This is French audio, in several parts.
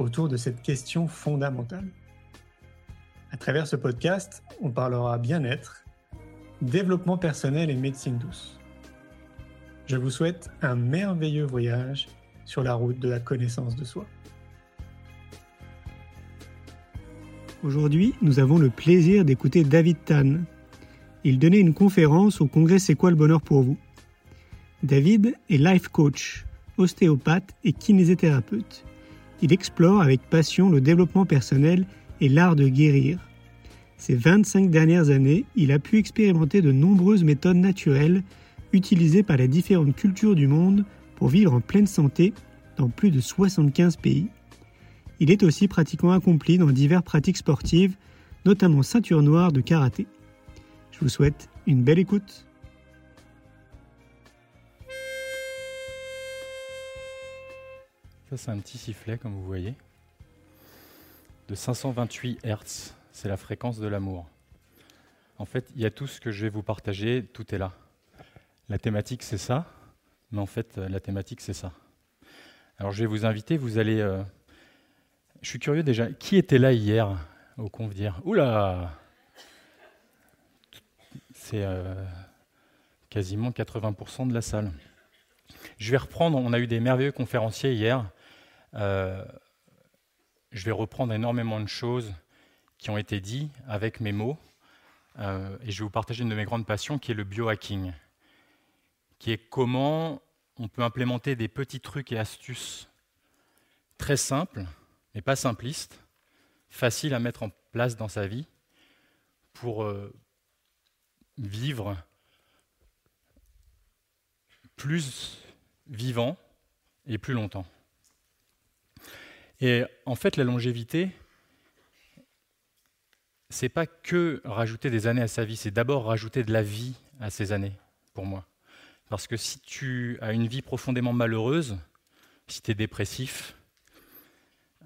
autour de cette question fondamentale. À travers ce podcast, on parlera bien-être, développement personnel et médecine douce. Je vous souhaite un merveilleux voyage sur la route de la connaissance de soi. Aujourd'hui, nous avons le plaisir d'écouter David Tan. Il donnait une conférence au congrès C'est quoi le bonheur pour vous? David est life coach, ostéopathe et kinésithérapeute. Il explore avec passion le développement personnel et l'art de guérir. Ces 25 dernières années, il a pu expérimenter de nombreuses méthodes naturelles utilisées par les différentes cultures du monde pour vivre en pleine santé dans plus de 75 pays. Il est aussi pratiquement accompli dans diverses pratiques sportives, notamment ceinture noire de karaté. Je vous souhaite une belle écoute. Ça, c'est un petit sifflet, comme vous voyez, de 528 Hz. C'est la fréquence de l'amour. En fait, il y a tout ce que je vais vous partager, tout est là. La thématique, c'est ça, mais en fait, la thématique, c'est ça. Alors, je vais vous inviter, vous allez. Euh, je suis curieux déjà, qui était là hier au Convdir Oula C'est euh, quasiment 80% de la salle. Je vais reprendre, on a eu des merveilleux conférenciers hier. Euh, je vais reprendre énormément de choses qui ont été dites avec mes mots. Euh, et je vais vous partager une de mes grandes passions qui est le biohacking, qui est comment on peut implémenter des petits trucs et astuces très simples, mais pas simplistes, faciles à mettre en place dans sa vie pour euh, vivre plus vivant et plus longtemps. Et en fait, la longévité, c'est pas que rajouter des années à sa vie, c'est d'abord rajouter de la vie à ses années, pour moi. Parce que si tu as une vie profondément malheureuse, si tu es dépressif,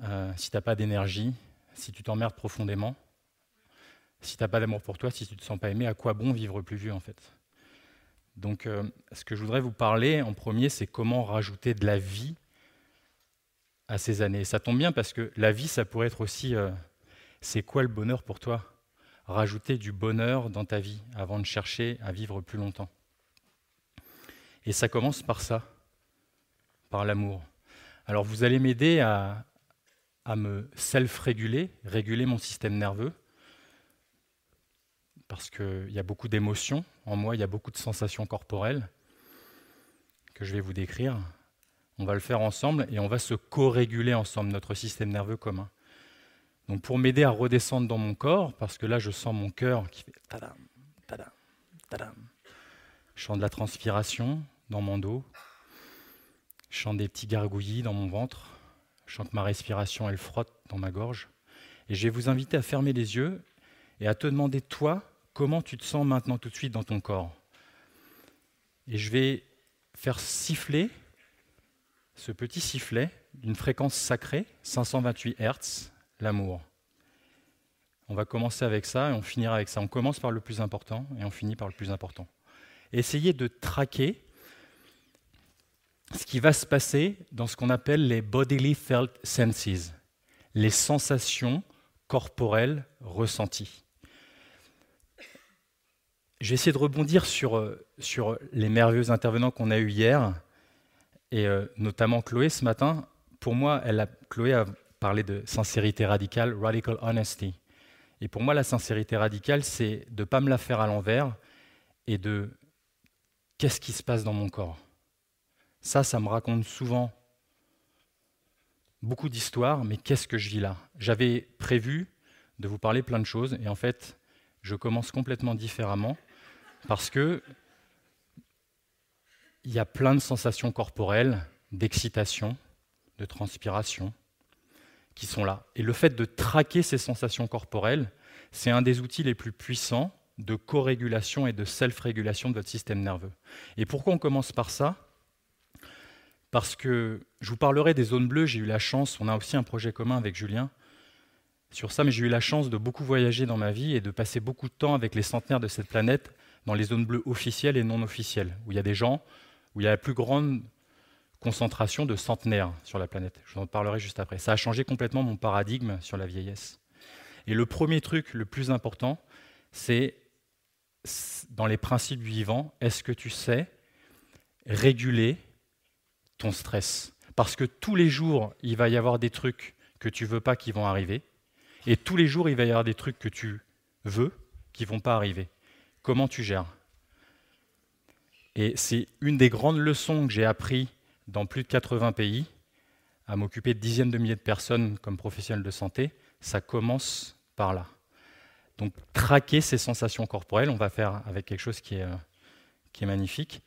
euh, si tu n'as pas d'énergie, si tu t'emmerdes profondément, si tu n'as pas d'amour pour toi, si tu ne te sens pas aimé, à quoi bon vivre plus vieux en fait? Donc euh, ce que je voudrais vous parler en premier, c'est comment rajouter de la vie à ces années. ça tombe bien parce que la vie, ça pourrait être aussi, euh, c'est quoi le bonheur pour toi? Rajouter du bonheur dans ta vie avant de chercher à vivre plus longtemps. Et ça commence par ça, par l'amour. Alors vous allez m'aider à, à me self-réguler, réguler mon système nerveux, parce qu'il y a beaucoup d'émotions en moi, il y a beaucoup de sensations corporelles que je vais vous décrire. On va le faire ensemble et on va se co-réguler ensemble, notre système nerveux commun. Donc pour m'aider à redescendre dans mon corps, parce que là je sens mon cœur qui fait tadam, tadam, tadam. Je sens de la transpiration dans mon dos. Je sens des petits gargouillis dans mon ventre. Je sens ma respiration elle frotte dans ma gorge. Et je vais vous inviter à fermer les yeux et à te demander toi comment tu te sens maintenant tout de suite dans ton corps. Et je vais faire siffler ce petit sifflet d'une fréquence sacrée, 528 Hz, l'amour. On va commencer avec ça et on finira avec ça. On commence par le plus important et on finit par le plus important. Essayez de traquer ce qui va se passer dans ce qu'on appelle les bodily felt senses, les sensations corporelles ressenties. Je vais essayer de rebondir sur, euh, sur les merveilleux intervenants qu'on a eus hier et euh, notamment Chloé ce matin, pour moi, elle a, Chloé a parlé de sincérité radicale, radical honesty. Et pour moi, la sincérité radicale, c'est de ne pas me la faire à l'envers et de qu'est-ce qui se passe dans mon corps. Ça, ça me raconte souvent beaucoup d'histoires, mais qu'est-ce que je vis là? J'avais prévu de vous parler plein de choses, et en fait, je commence complètement différemment, parce que il y a plein de sensations corporelles, d'excitation, de transpiration. qui sont là. Et le fait de traquer ces sensations corporelles, c'est un des outils les plus puissants de co-régulation et de self-régulation de votre système nerveux. Et pourquoi on commence par ça? Parce que je vous parlerai des zones bleues, j'ai eu la chance, on a aussi un projet commun avec Julien sur ça, mais j'ai eu la chance de beaucoup voyager dans ma vie et de passer beaucoup de temps avec les centenaires de cette planète dans les zones bleues officielles et non officielles, où il y a des gens, où il y a la plus grande concentration de centenaires sur la planète. Je vous en parlerai juste après. Ça a changé complètement mon paradigme sur la vieillesse. Et le premier truc le plus important, c'est dans les principes vivants, est-ce que tu sais réguler ton stress? Parce que tous les jours, il va y avoir des trucs que tu veux pas qui vont arriver, et tous les jours, il va y avoir des trucs que tu veux qui vont pas arriver. Comment tu gères? Et c'est une des grandes leçons que j'ai appris dans plus de 80 pays, à m'occuper de dizaines de milliers de personnes comme professionnel de santé, ça commence par là. Donc traquer ces sensations corporelles, on va faire avec quelque chose qui est, euh, qui est magnifique.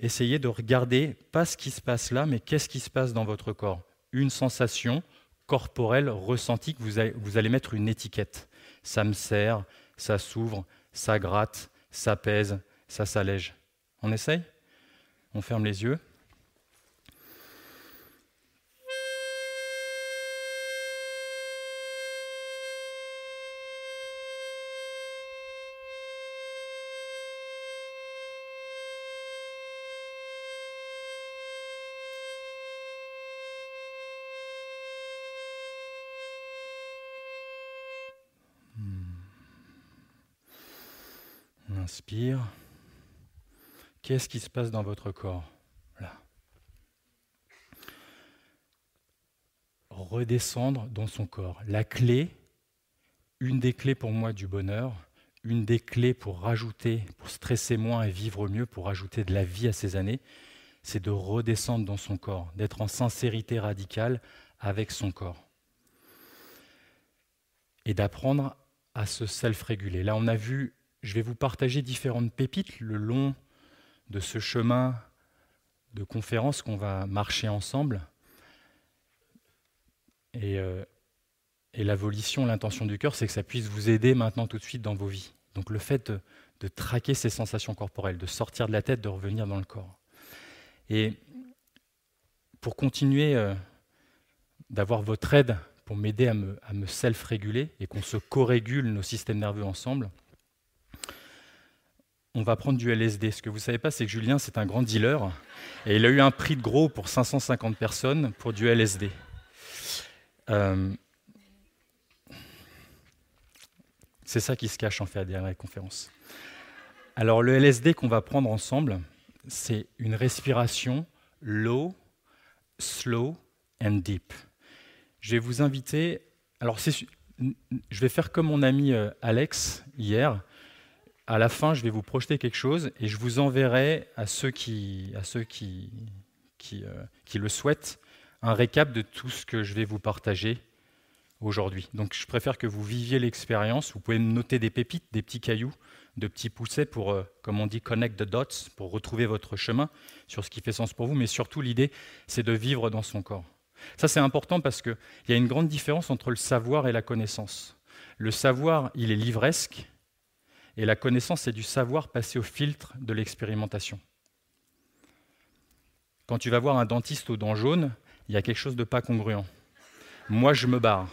Essayez de regarder pas ce qui se passe là, mais qu'est-ce qui se passe dans votre corps. Une sensation corporelle ressentie que vous allez, vous allez mettre une étiquette. Ça me serre, ça s'ouvre, ça gratte, ça pèse, ça s'allège. On essaye? On ferme les yeux. inspire. Qu'est-ce qui se passe dans votre corps Là? Redescendre dans son corps. La clé, une des clés pour moi du bonheur, une des clés pour rajouter, pour stresser moins et vivre mieux, pour rajouter de la vie à ces années, c'est de redescendre dans son corps, d'être en sincérité radicale avec son corps. Et d'apprendre à se self-réguler. Là, on a vu je vais vous partager différentes pépites le long de ce chemin de conférence qu'on va marcher ensemble. Et, euh, l'intention du cœur, c'est que ça puisse vous aider maintenant tout de suite dans vos vies. Donc le fait de, traquer ces sensations corporelles, de sortir de la tête, de revenir dans le corps. Et pour continuer euh, d'avoir votre aide pour m'aider à me, à me self-réguler et qu'on se co-régule nos systèmes nerveux ensemble, on va prendre du LSD. Ce que vous ne savez pas, c'est que Julien, c'est un grand dealer. Et il a eu un prix de gros pour 550 personnes pour du LSD. Euh, c'est ça qui se cache en fait derrière la conférence. Alors le LSD qu'on va prendre ensemble, c'est une respiration low, slow and deep. Je vais vous inviter. Alors je vais faire comme mon ami euh, Alex hier à la fin, je vais vous projeter quelque chose et je vous enverrai à ceux qui, à ceux qui, qui, euh, qui le souhaitent un récap de tout ce que je vais vous partager aujourd'hui. Donc je préfère que vous viviez l'expérience. Vous pouvez noter des pépites, des petits cailloux, de petits poussets pour, euh, comme on dit, connect the dots, pour retrouver votre chemin sur ce qui fait sens pour vous. Mais surtout, l'idée, c'est de vivre dans son corps. Ça, c'est important parce qu'il y a une grande différence entre le savoir et la connaissance. Le savoir, il est livresque, et la connaissance, c'est du savoir passé au filtre de l'expérimentation. Quand tu vas voir un dentiste aux dents jaunes, il y a quelque chose de pas congruent. Moi, je me barre.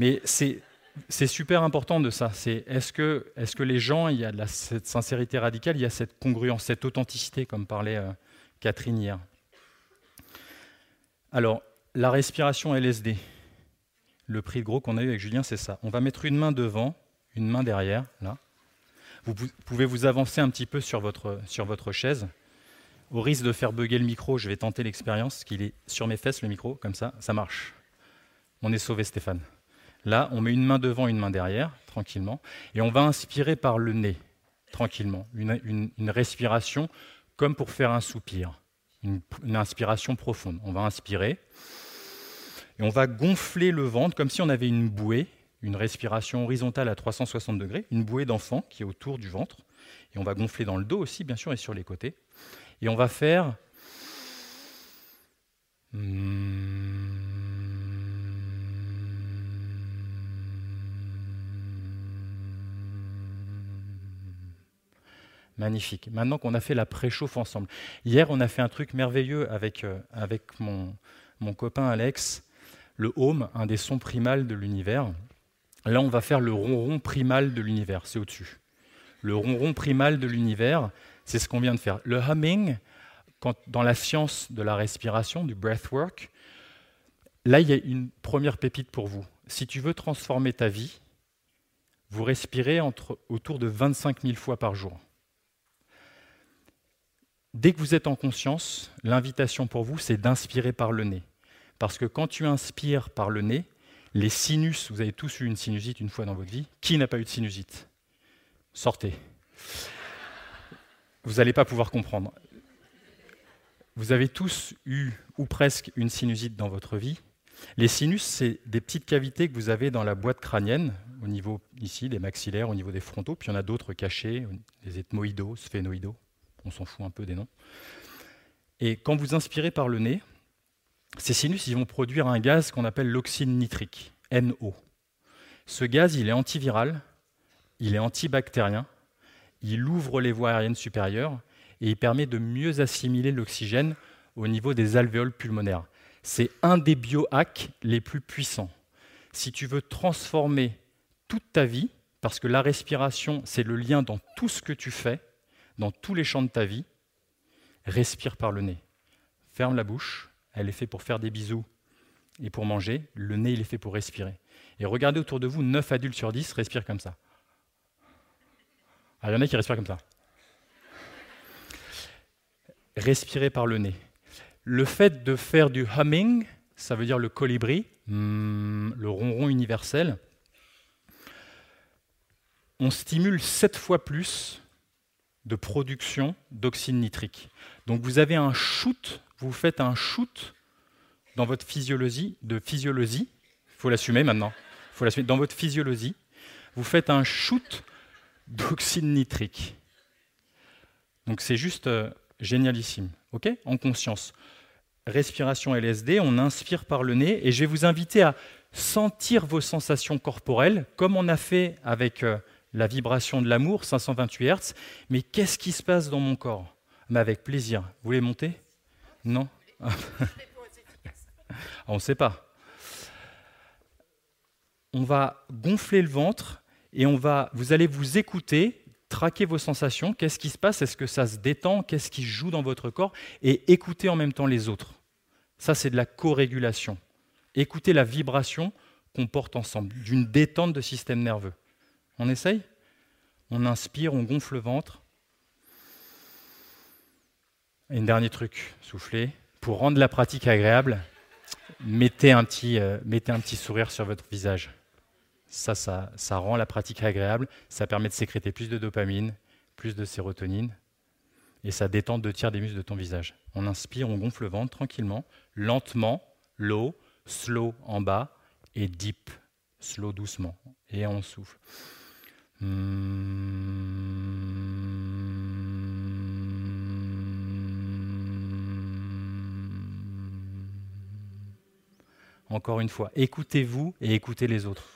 Mais c'est super important de ça. Est-ce que, est les gens, il y a de cette sincérité radicale, il y a cette congruence, cette authenticité, comme parlait euh, Catherine hier. Alors, la respiration LSD, le prix de gros qu'on a eu avec Julien, c'est ça. On va mettre une main devant, une main derrière, là. Vous pouvez vous avancer un petit peu sur votre, sur votre chaise. Au risque de faire bugger le micro, je vais tenter l'expérience, qu'il est sur mes fesses le micro, comme ça, ça marche. On est sauvé Stéphane. Là, on met une main devant, une main derrière, tranquillement, et on va inspirer par le nez, tranquillement. Une, respiration comme pour faire un soupir, une, une inspiration profonde. On va inspirer, et on va gonfler le ventre comme si on avait une bouée, une respiration horizontale à 360 degrés, une bouée d'enfant qui est autour du ventre, et on va gonfler dans le dos aussi, bien sûr, et sur les côtés. Et on va faire... Magnifique. Maintenant qu'on a fait la préchauffe ensemble. Hier, on a fait un truc merveilleux avec, euh, avec mon, mon copain Alex, le home, un des sons primals de l'univers. Là, on va faire le ronron primal de l'univers, c'est au-dessus. Le ronron primal de l'univers, c'est ce qu'on vient de faire. Le humming, dans la science de la respiration, du breathwork, là, il y a une première pépite pour vous. Si tu veux transformer ta vie, vous respirez entre, autour de 25 000 fois par jour. Dès que vous êtes en conscience, l'invitation pour vous, c'est d'inspirer par le nez. Parce que quand tu inspires par le nez, les sinus, vous avez tous eu une sinusite une fois dans votre vie. Qui n'a pas eu de sinusite? Sortez. Vous n'allez pas pouvoir comprendre. Vous avez tous eu, ou presque, une sinusite dans votre vie. Les sinus, c'est des petites cavités que vous avez dans la boîte crânienne, au niveau ici, des maxillaires, au niveau des frontaux, puis il y en a d'autres cachés, des ethmoïdos, sphénoïdos on s'en fout un peu des noms. Et quand vous inspirez par le nez, ces sinus ils vont produire un gaz qu'on appelle l'oxyde nitrique, NO. Ce gaz, il est antiviral, il est antibactérien, il ouvre les voies aériennes supérieures et il permet de mieux assimiler l'oxygène au niveau des alvéoles pulmonaires. C'est un des biohacks les plus puissants. Si tu veux transformer toute ta vie, parce que la respiration, c'est le lien dans tout ce que tu fais, dans tous les champs de ta vie, respire par le nez. Ferme la bouche, elle est faite pour faire des bisous et pour manger. Le nez, il est fait pour respirer. Et regardez autour de vous, 9 adultes sur 10 respirent comme ça. Ah, il y en a qui respirent comme ça. Respirer par le nez. Le fait de faire du humming, ça veut dire le colibri, hmm, le ronron universel, on stimule 7 fois plus de production d'oxyde nitrique. Donc vous avez un shoot, vous faites un shoot dans votre physiologie, de physiologie, il faut l'assumer maintenant, faut l'assumer, dans votre physiologie, vous faites un shoot d'oxyde nitrique. Donc c'est juste euh, génialissime, ok? En conscience. Respiration LSD, on inspire par le nez et je vais vous inviter à sentir vos sensations corporelles, comme on a fait avec euh, la vibration de l'amour, 528 Hz. Mais qu'est-ce qui se passe dans mon corps? Mais avec plaisir. Vous voulez monter? Non On ne sait pas. On va gonfler le ventre et on va, vous allez vous écouter, traquer vos sensations. Qu'est-ce qui se passe? Est-ce que ça se détend? Qu'est-ce qui joue dans votre corps? Et écouter en même temps les autres. Ça, c'est de la co-régulation. Écouter la vibration qu'on porte ensemble, d'une détente de système nerveux. On essaye? On inspire, on gonfle le ventre. Et un dernier truc, soufflez. Pour rendre la pratique agréable, mettez un petit, euh, sourire sur votre visage. Ça, ça, ça rend la pratique agréable. Ça permet de sécréter plus de dopamine, plus de sérotonine. Et ça détend deux tiers des muscles de ton visage. On inspire, on gonfle le ventre tranquillement, lentement, low, slow en bas et deep, slow doucement. Et on souffle. Encore une fois, écoutez-vous et écoutez les autres.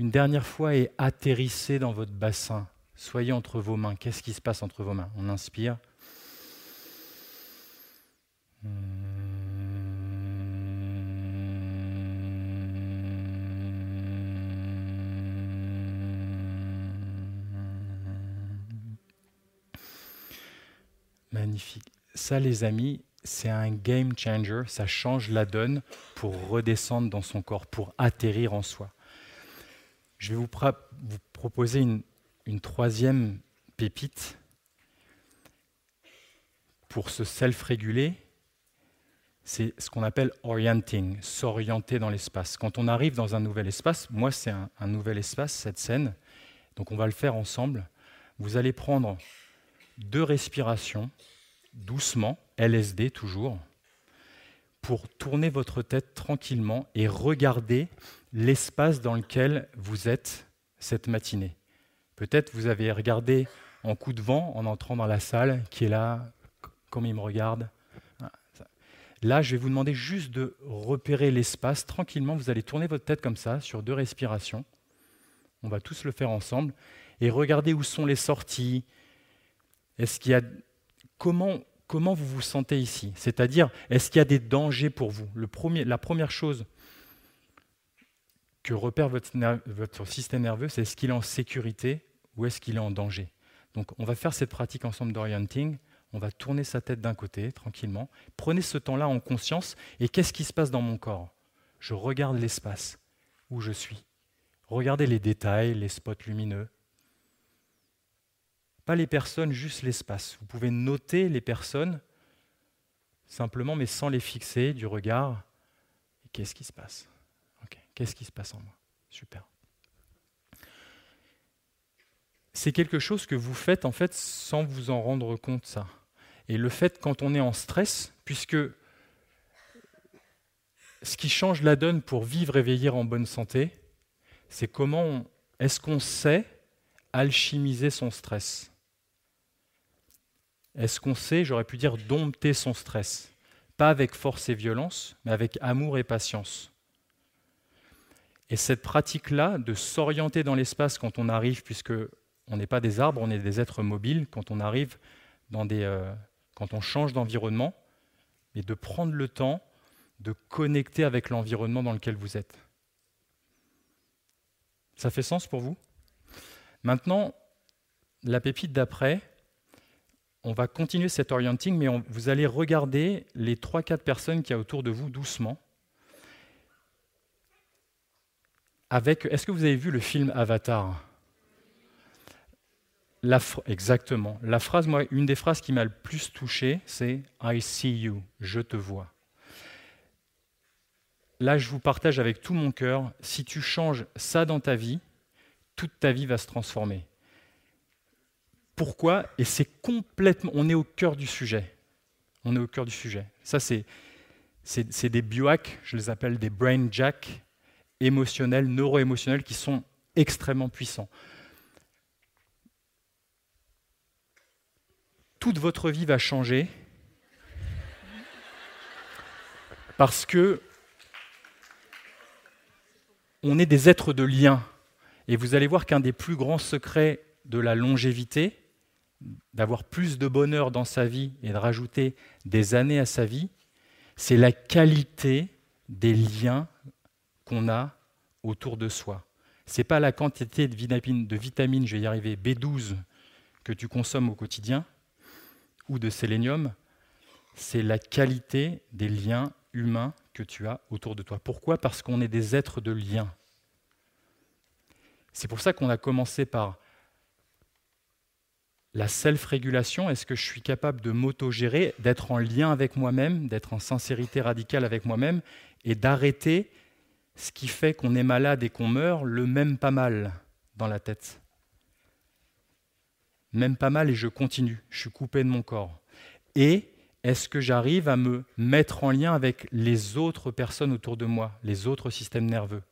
une dernière fois et atterrissez dans votre bassin. Soyez entre vos mains. Qu'est-ce qui se passe entre vos mains? On inspire. Magnifique. Ça, les amis, c'est un game changer. Ça change la donne pour redescendre dans son corps, pour atterrir en soi. Je vais vous, proposer une, troisième pépite pour se self-réguler. C'est ce qu'on appelle orienting, s'orienter dans l'espace. Quand on arrive dans un nouvel espace, moi c'est un, un nouvel espace, cette scène, donc on va le faire ensemble. Vous allez prendre deux respirations, doucement, LSD toujours, pour tourner votre tête tranquillement et regarder l'espace dans lequel vous êtes cette matinée. Peut-être vous avez regardé en coup de vent en entrant dans la salle, qui est là, comme il me regarde. Là, je vais vous demander juste de repérer l'espace tranquillement. Vous allez tourner votre tête comme ça sur deux respirations. On va tous le faire ensemble et regardez où sont les sorties. Est-ce qu'il y a comment comment vous vous sentez ici? C'est-à-dire, est-ce qu'il y a des dangers pour vous? La première chose que repère votre, votre système nerveux, c'est est-ce qu'il est en sécurité ou est-ce qu'il est en danger? Donc, on va faire cette pratique ensemble d'orienting on va tourner sa tête d'un côté tranquillement. Prenez ce temps-là en conscience et qu'est-ce qui se passe dans mon corps? Je regarde l'espace où je suis. Regardez les détails, les spots lumineux. Pas les personnes, juste l'espace. Vous pouvez noter les personnes simplement, mais sans les fixer du regard. Qu'est-ce qui se passe? Qu'est-ce qui se passe en moi? Super. C'est quelque chose que vous faites en fait sans vous en rendre compte, ça. Et le fait quand on est en stress, puisque ce qui change la donne pour vivre et veiller en bonne santé, c'est comment est-ce qu'on sait alchimiser son stress? Est-ce qu'on sait, j'aurais pu dire, dompter son stress? Pas avec force et violence, mais avec amour et patience. Et cette pratique-là, de s'orienter dans l'espace quand on arrive, puisque on n'est pas des arbres, on est des êtres mobiles, quand on arrive dans des, euh, quand on change d'environnement, mais de prendre le temps de connecter avec l'environnement dans lequel vous êtes. Ça fait sens pour vous? Maintenant, la pépite d'après, on va continuer cet orienting, mais vous allez regarder les 3-4 personnes qui y autour de vous doucement. Est-ce que vous avez vu le film Avatar? Exactement. Une des phrases qui m'a le plus touché, c'est I see you, je te vois. Là, je vous partage avec tout mon cœur, si tu changes ça dans ta vie, toute ta vie va se transformer. Pourquoi Et c'est complètement. On est au cœur du sujet. On est au cœur du sujet. Ça, c'est, des biohacks, je les appelle des brain jacks émotionnels, neuro-émotionnels, qui sont extrêmement puissants. toute votre vie va changer parce que on est des êtres de lien. Et vous allez voir qu'un des plus grands secrets de la longévité, d'avoir plus de bonheur dans sa vie et de rajouter des années à sa vie, c'est la qualité des liens qu'on a autour de soi. Ce n'est pas la quantité de vitamines, de vitamines, je vais y arriver, B12 que tu consommes au quotidien, ou de sélénium, c'est la qualité des liens humains que tu as autour de toi. Pourquoi? Parce qu'on est des êtres de lien. C'est pour ça qu'on a commencé par la self-régulation. Est-ce que je suis capable de m'auto-gérer, d'être en lien avec moi-même, d'être en sincérité radicale avec moi-même et d'arrêter ce qui fait qu'on est malade et qu'on meurt, le même pas mal dans la tête? Même pas mal et je continue, je suis coupé de mon corps. Et est-ce que j'arrive à me mettre en lien avec les autres personnes autour de moi, les autres systèmes nerveux?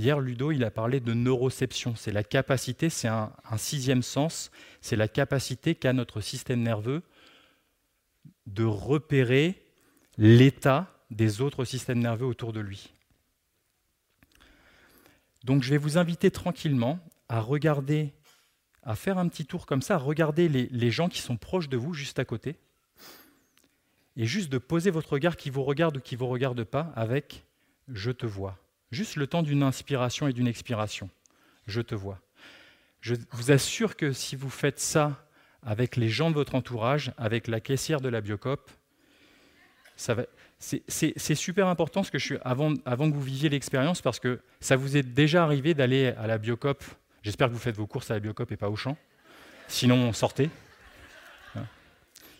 Hier, Ludo, il a parlé de neuroception. C'est la capacité, c'est un, sixième sens, c'est la capacité qu'a notre système nerveux de repérer l'état des autres systèmes nerveux autour de lui. Donc je vais vous inviter tranquillement à regarder à faire un petit tour comme ça, à regarder les, gens qui sont proches de vous, juste à côté, et juste de poser votre regard qui vous regarde ou qui ne vous regarde pas avec je te vois. Juste le temps d'une inspiration et d'une expiration. Je te vois. Je vous assure que si vous faites ça avec les gens de votre entourage, avec la caissière de la Biocop, c'est super important avant, que vous viviez l'expérience parce que ça vous est déjà arrivé d'aller à la Biocop J'espère que vous faites vos courses à la Biocop et pas au champ. Sinon, sortez. Hein.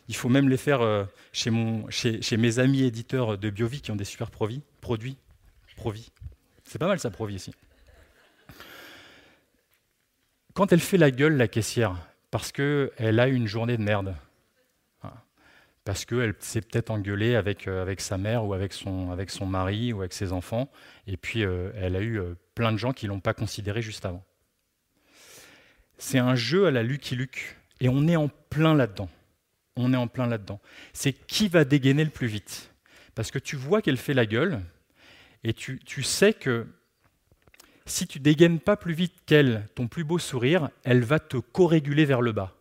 Il faut même les faire euh, chez, mes amis éditeurs de Biovie qui ont des super produits. produits Provi. C'est pas mal ça, Provi ici. Quand elle fait la gueule, la caissière, parce qu'elle a eu une journée de merde, hein, parce qu'elle s'est peut-être engueulée avec, euh, sa mère ou avec son, mari ou avec ses enfants, et puis euh, elle a eu plein de gens qui ne l'ont pas considérée juste avant c'est un jeu à la Lucky Luke. Et on est en plein là-dedans. On est en plein là-dedans. C'est qui va dégainer le plus vite? Parce que tu vois qu'elle fait la gueule, et tu, sais que si tu dégaines pas plus vite qu'elle ton plus beau sourire, elle va te co-réguler vers le bas.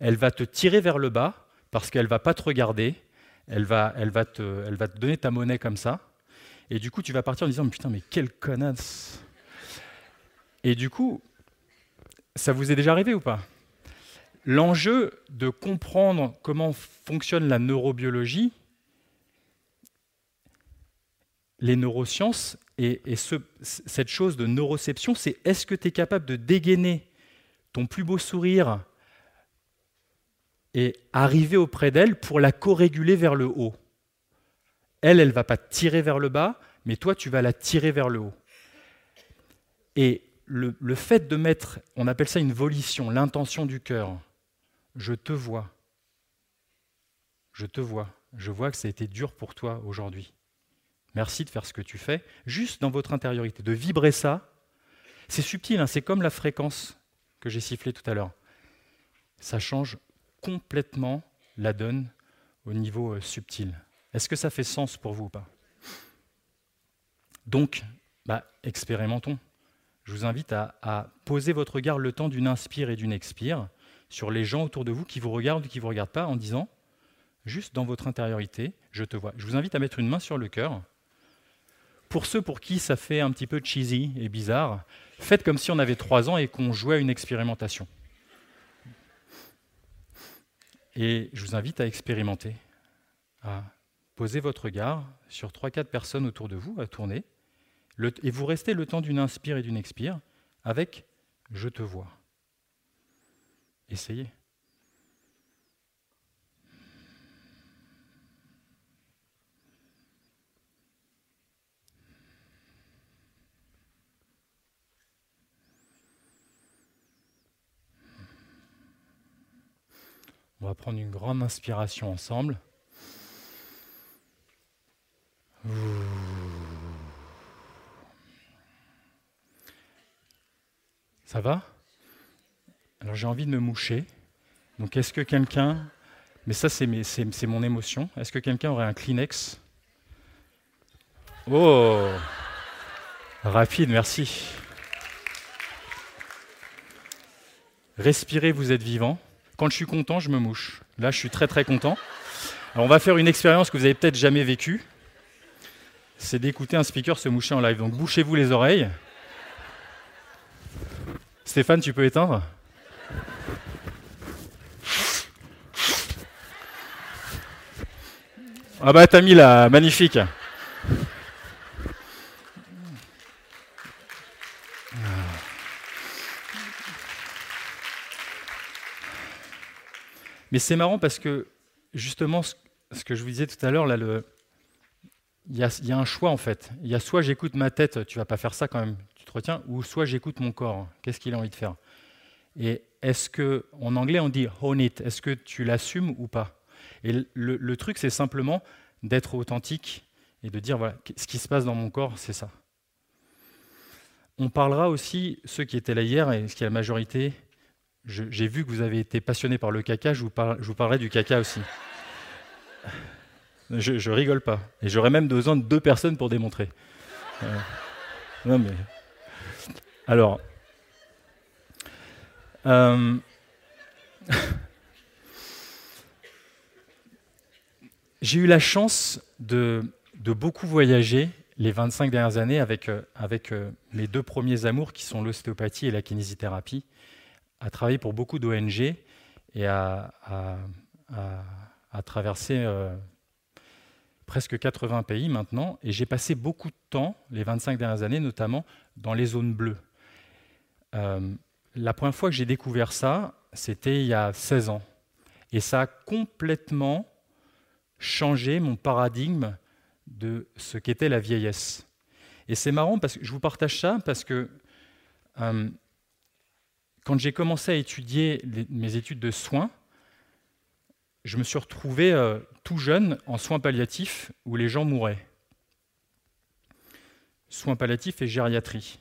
Elle va te tirer vers le bas parce qu'elle va pas te regarder, elle va, elle, va te, elle va te donner ta monnaie comme ça. Et du coup, tu vas partir en disant Putain, mais quelle connasse Et du coup, ça vous est déjà arrivé ou pas? L'enjeu de comprendre comment fonctionne la neurobiologie, les neurosciences et, cette chose de neuroception, c'est est-ce que tu es capable de dégainer ton plus beau sourire et arriver auprès d'elle pour la co-réguler vers le haut? Elle, elle va pas tirer vers le bas, mais toi, tu vas la tirer vers le haut. Et le, le fait de mettre, on appelle ça une volition, l'intention du cœur. Je te vois. Je te vois. Je vois que ça a été dur pour toi aujourd'hui. Merci de faire ce que tu fais, juste dans votre intériorité, de vibrer ça. C'est subtil, hein, c'est comme la fréquence que j'ai sifflée tout à l'heure. Ça change complètement la donne au niveau euh, subtil. Est-ce que ça fait sens pour vous ou pas? Donc, bah, expérimentons. Je vous invite à, à, poser votre regard le temps d'une inspire et d'une expire sur les gens autour de vous qui vous regardent ou qui ne vous regardent pas en disant, juste dans votre intériorité, je te vois. Je vous invite à mettre une main sur le cœur. Pour ceux pour qui ça fait un petit peu cheesy et bizarre, faites comme si on avait trois ans et qu'on jouait à une expérimentation. Et je vous invite à expérimenter, à poser votre regard sur 3-4 personnes autour de vous, à tourner, et vous restez le temps d'une inspire et d'une expire avec Je te vois. Essayez. On va prendre une grande inspiration ensemble. Ça va? Alors j'ai envie de me moucher. Donc est-ce que quelqu'un... Mais ça c'est, c'est mon émotion. Est-ce que quelqu'un aurait un Kleenex? Oh Rapide, merci. Respirez, vous êtes vivant. Quand je suis content, je me mouche. Là, je suis très très content. Alors, on va faire une expérience que vous avez peut-être jamais vécue. C'est d'écouter un speaker se moucher en live. Donc, bouchez-vous les oreilles. Stéphane, tu peux éteindre? Ah bah t'as mis là, magnifique. Mais c'est marrant parce que justement, ce, que je vous disais tout à l'heure, là, il y, a, un choix en fait. Il y a soit j'écoute ma tête, tu vas pas faire ça quand même, tu te retiens, ou soit j'écoute mon corps. Qu'est-ce qu'il a envie de faire? Et est-ce que, en anglais, on dit own it? Est-ce que tu l'assumes ou pas? Et le, le truc, c'est simplement d'être authentique et de dire voilà, ce qui se passe dans mon corps, c'est ça. On parlera aussi, ceux qui étaient là hier, et ce qui est la majorité, j'ai vu que vous avez été passionné par le caca, je vous, parlerai du caca aussi. Je, je rigole pas. Et j'aurais même besoin de deux personnes pour démontrer. Euh, non mais. Alors. Euh, j'ai eu la chance de, beaucoup voyager les 25 dernières années avec, euh, avec mes deux premiers amours qui sont l'ostéopathie et la kinésithérapie à travailler pour beaucoup d'ONG et à, à, traverser euh, presque 80 pays maintenant. Et j'ai passé beaucoup de temps, les 25 dernières années notamment, dans les zones bleues. Euh, la première fois que j'ai découvert ça, c'était il y a 16 ans. Et ça a complètement changé mon paradigme de ce qu'était la vieillesse. Et c'est marrant parce que je vous partage ça parce que euh, quand j'ai commencé à étudier mes études de soins, je me suis retrouvé euh, tout jeune en soins palliatifs où les gens mouraient. Soins palliatifs et gériatrie.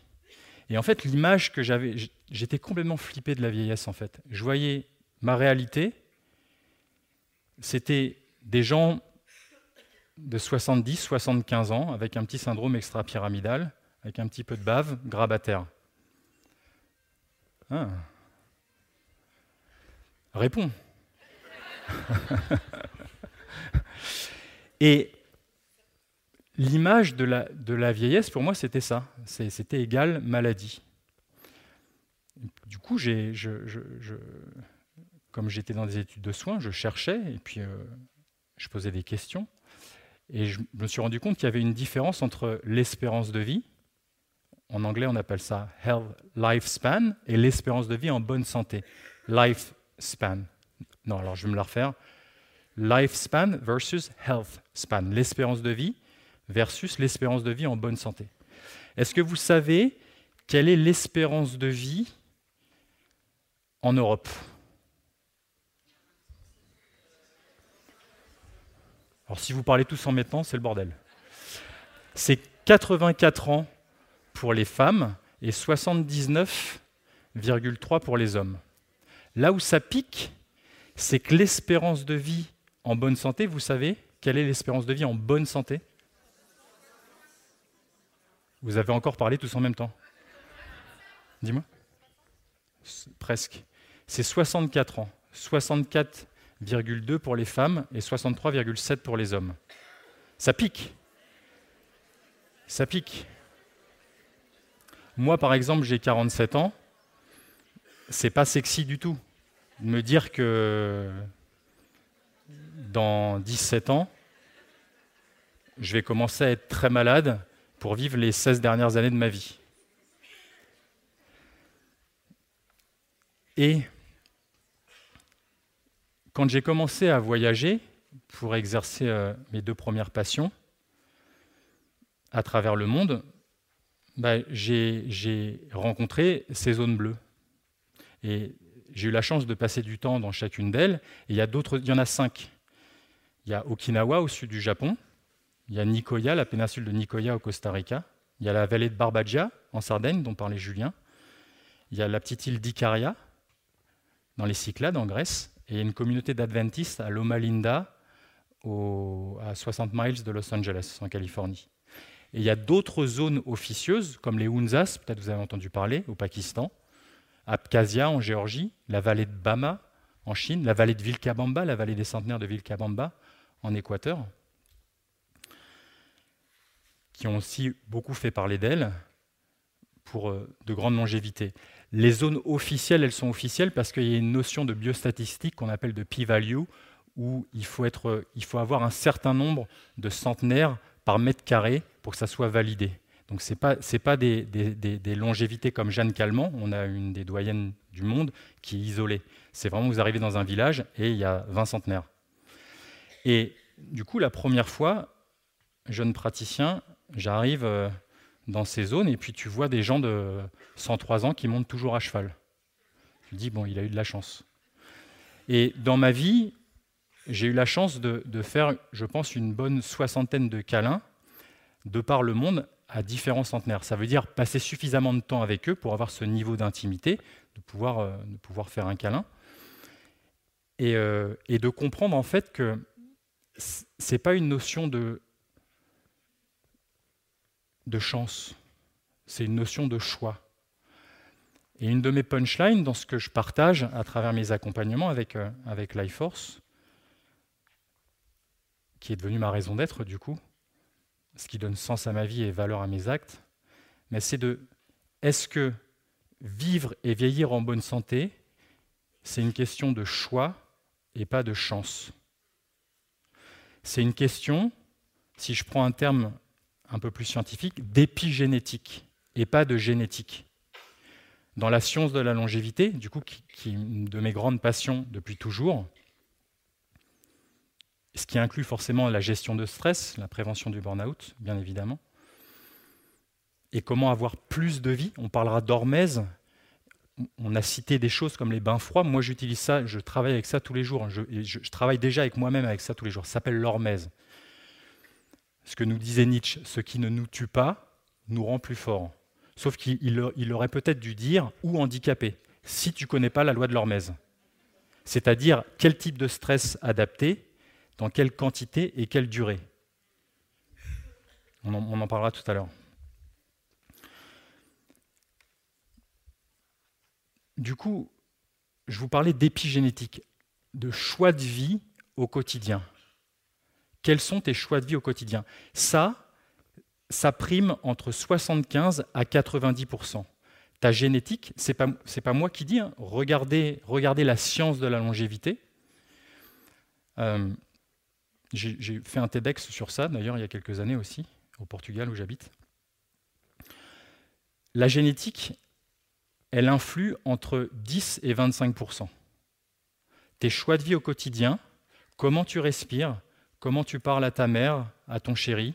Et en fait, l'image que j'avais, j'étais complètement flippé de la vieillesse en fait. Je voyais ma réalité, c'était des gens de 70, 75 ans avec un petit syndrome extra-pyramidal, avec un petit peu de bave, grabataire. Ah. Réponds. Et l'image de la, vieillesse, pour moi, c'était ça. C'était égal maladie. Du coup, comme j'étais dans des études de soins, je cherchais et puis euh, je posais des questions. Et je me suis rendu compte qu'il y avait une différence entre l'espérance de vie, en anglais on appelle ça health lifespan, et l'espérance de vie en bonne santé, lifespan. Non, alors je vais me la refaire. Lifespan versus health span, l'espérance de vie versus l'espérance de vie en bonne santé. Est-ce que vous savez quelle est l'espérance de vie en Europe? Alors si vous parlez tous en même temps, c'est le bordel. C'est 84 ans pour les femmes et 79,3 pour les hommes. Là où ça pique, c'est que l'espérance de vie en bonne santé, vous savez, quelle est l'espérance de vie en bonne santé? Vous avez encore parlé tous en même temps. Dis-moi. Presque. C'est 64 ans. 64 2 pour les femmes et 63,7 pour les hommes. Ça pique. Ça pique. Moi, par exemple, j'ai 47 ans. C'est pas sexy du tout de me dire que dans 17 ans, je vais commencer à être très malade pour vivre les 16 dernières années de ma vie. Et quand j'ai commencé à voyager pour exercer euh, mes deux premières passions à travers le monde, bah, j'ai rencontré ces zones bleues. Et j'ai eu la chance de passer du temps dans chacune d'elles. Il y, a il y en a cinq. Il y a Okinawa au sud du Japon, il y a Nicoya, la péninsule de Nicoya au Costa Rica, il y a la vallée de Barbagia en Sardaigne dont parlait Julien, il y a la petite île d'Icaria dans les Cyclades en Grèce, et une communauté d'adventistes à Loma Linda, à 60 miles de Los Angeles, en Californie. Et il y a d'autres zones officieuses, comme les Hunzas, peut-être vous avez entendu parler, au Pakistan, Abkhazia en Géorgie, la vallée de Bama en Chine, la vallée de Vilcabamba, la vallée des centenaires de Vilcabamba en Équateur, qui ont aussi beaucoup fait parler d'elles pour euh, de grandes longévités. Les zones officielles, elles sont officielles parce qu'il y a une notion de biostatistique qu'on appelle de p-value, où il faut, être, il faut avoir un certain nombre de centenaires par mètre carré pour que ça soit validé. Donc ce n'est pas, pas des, des, longévités comme Jeanne Calment, on a une des doyennes du monde qui est isolée. C'est vraiment, vous arrivez dans un village et il y a 20 centenaires. Et du coup, la première fois, jeune praticien, j'arrive euh, dans ces zones, et puis tu vois des gens de 103 ans qui montent toujours à cheval. Tu dis, bon, il a eu de la chance. Et dans ma vie, j'ai eu la chance de, faire, je pense, une bonne soixantaine de câlins de par le monde à différents centenaires. Ça veut dire passer suffisamment de temps avec eux pour avoir ce niveau d'intimité, de pouvoir, euh, de pouvoir faire un câlin, et, euh, de comprendre en fait que c'est pas une notion de de chance, c'est une notion de choix. Et une de mes punchlines dans ce que je partage à travers mes accompagnements avec, euh, avec qui est devenue ma raison d'être du coup, ce qui donne sens à ma vie et valeur à mes actes, mais c'est de est-ce que vivre et vieillir en bonne santé, c'est une question de choix et pas de chance? C'est une question, si je prends un terme un peu plus scientifique, d'épigénétique et pas de génétique. Dans la science de la longévité, du coup, qui, est une de mes grandes passions depuis toujours, ce qui inclut forcément la gestion de stress, la prévention du burn-out, bien évidemment, et comment avoir plus de vie. On parlera d'hormèse. On a cité des choses comme les bains froids. Moi, j'utilise ça, je travaille avec ça tous les jours. Je, je travaille déjà avec moi-même avec ça tous les jours. Ça s'appelle l'hormèse. Ce que nous disait Nietzsche, ce qui ne nous tue pas nous rend plus forts. Sauf qu'il aurait peut-être dû dire ou handicapé, si tu ne connais pas la loi de l'hormèse. C'est-à-dire quel type de stress adapter, dans quelle quantité et quelle durée. On en, parlera tout à l'heure. Du coup, je vous parlais d'épigénétique, de choix de vie au quotidien. Quels sont tes choix de vie au quotidien? Ça, ça prime entre 75 à 90% Ta génétique, ce n'est pas, pas, moi qui dis, hein. regardez, regardez, la science de la longévité. Euh, j'ai fait un TEDx sur ça, d'ailleurs, il y a quelques années aussi, au Portugal où j'habite. La génétique, elle influe entre 10 et 25% Tes choix de vie au quotidien, comment tu respires, comment tu parles à ta mère, à ton chéri,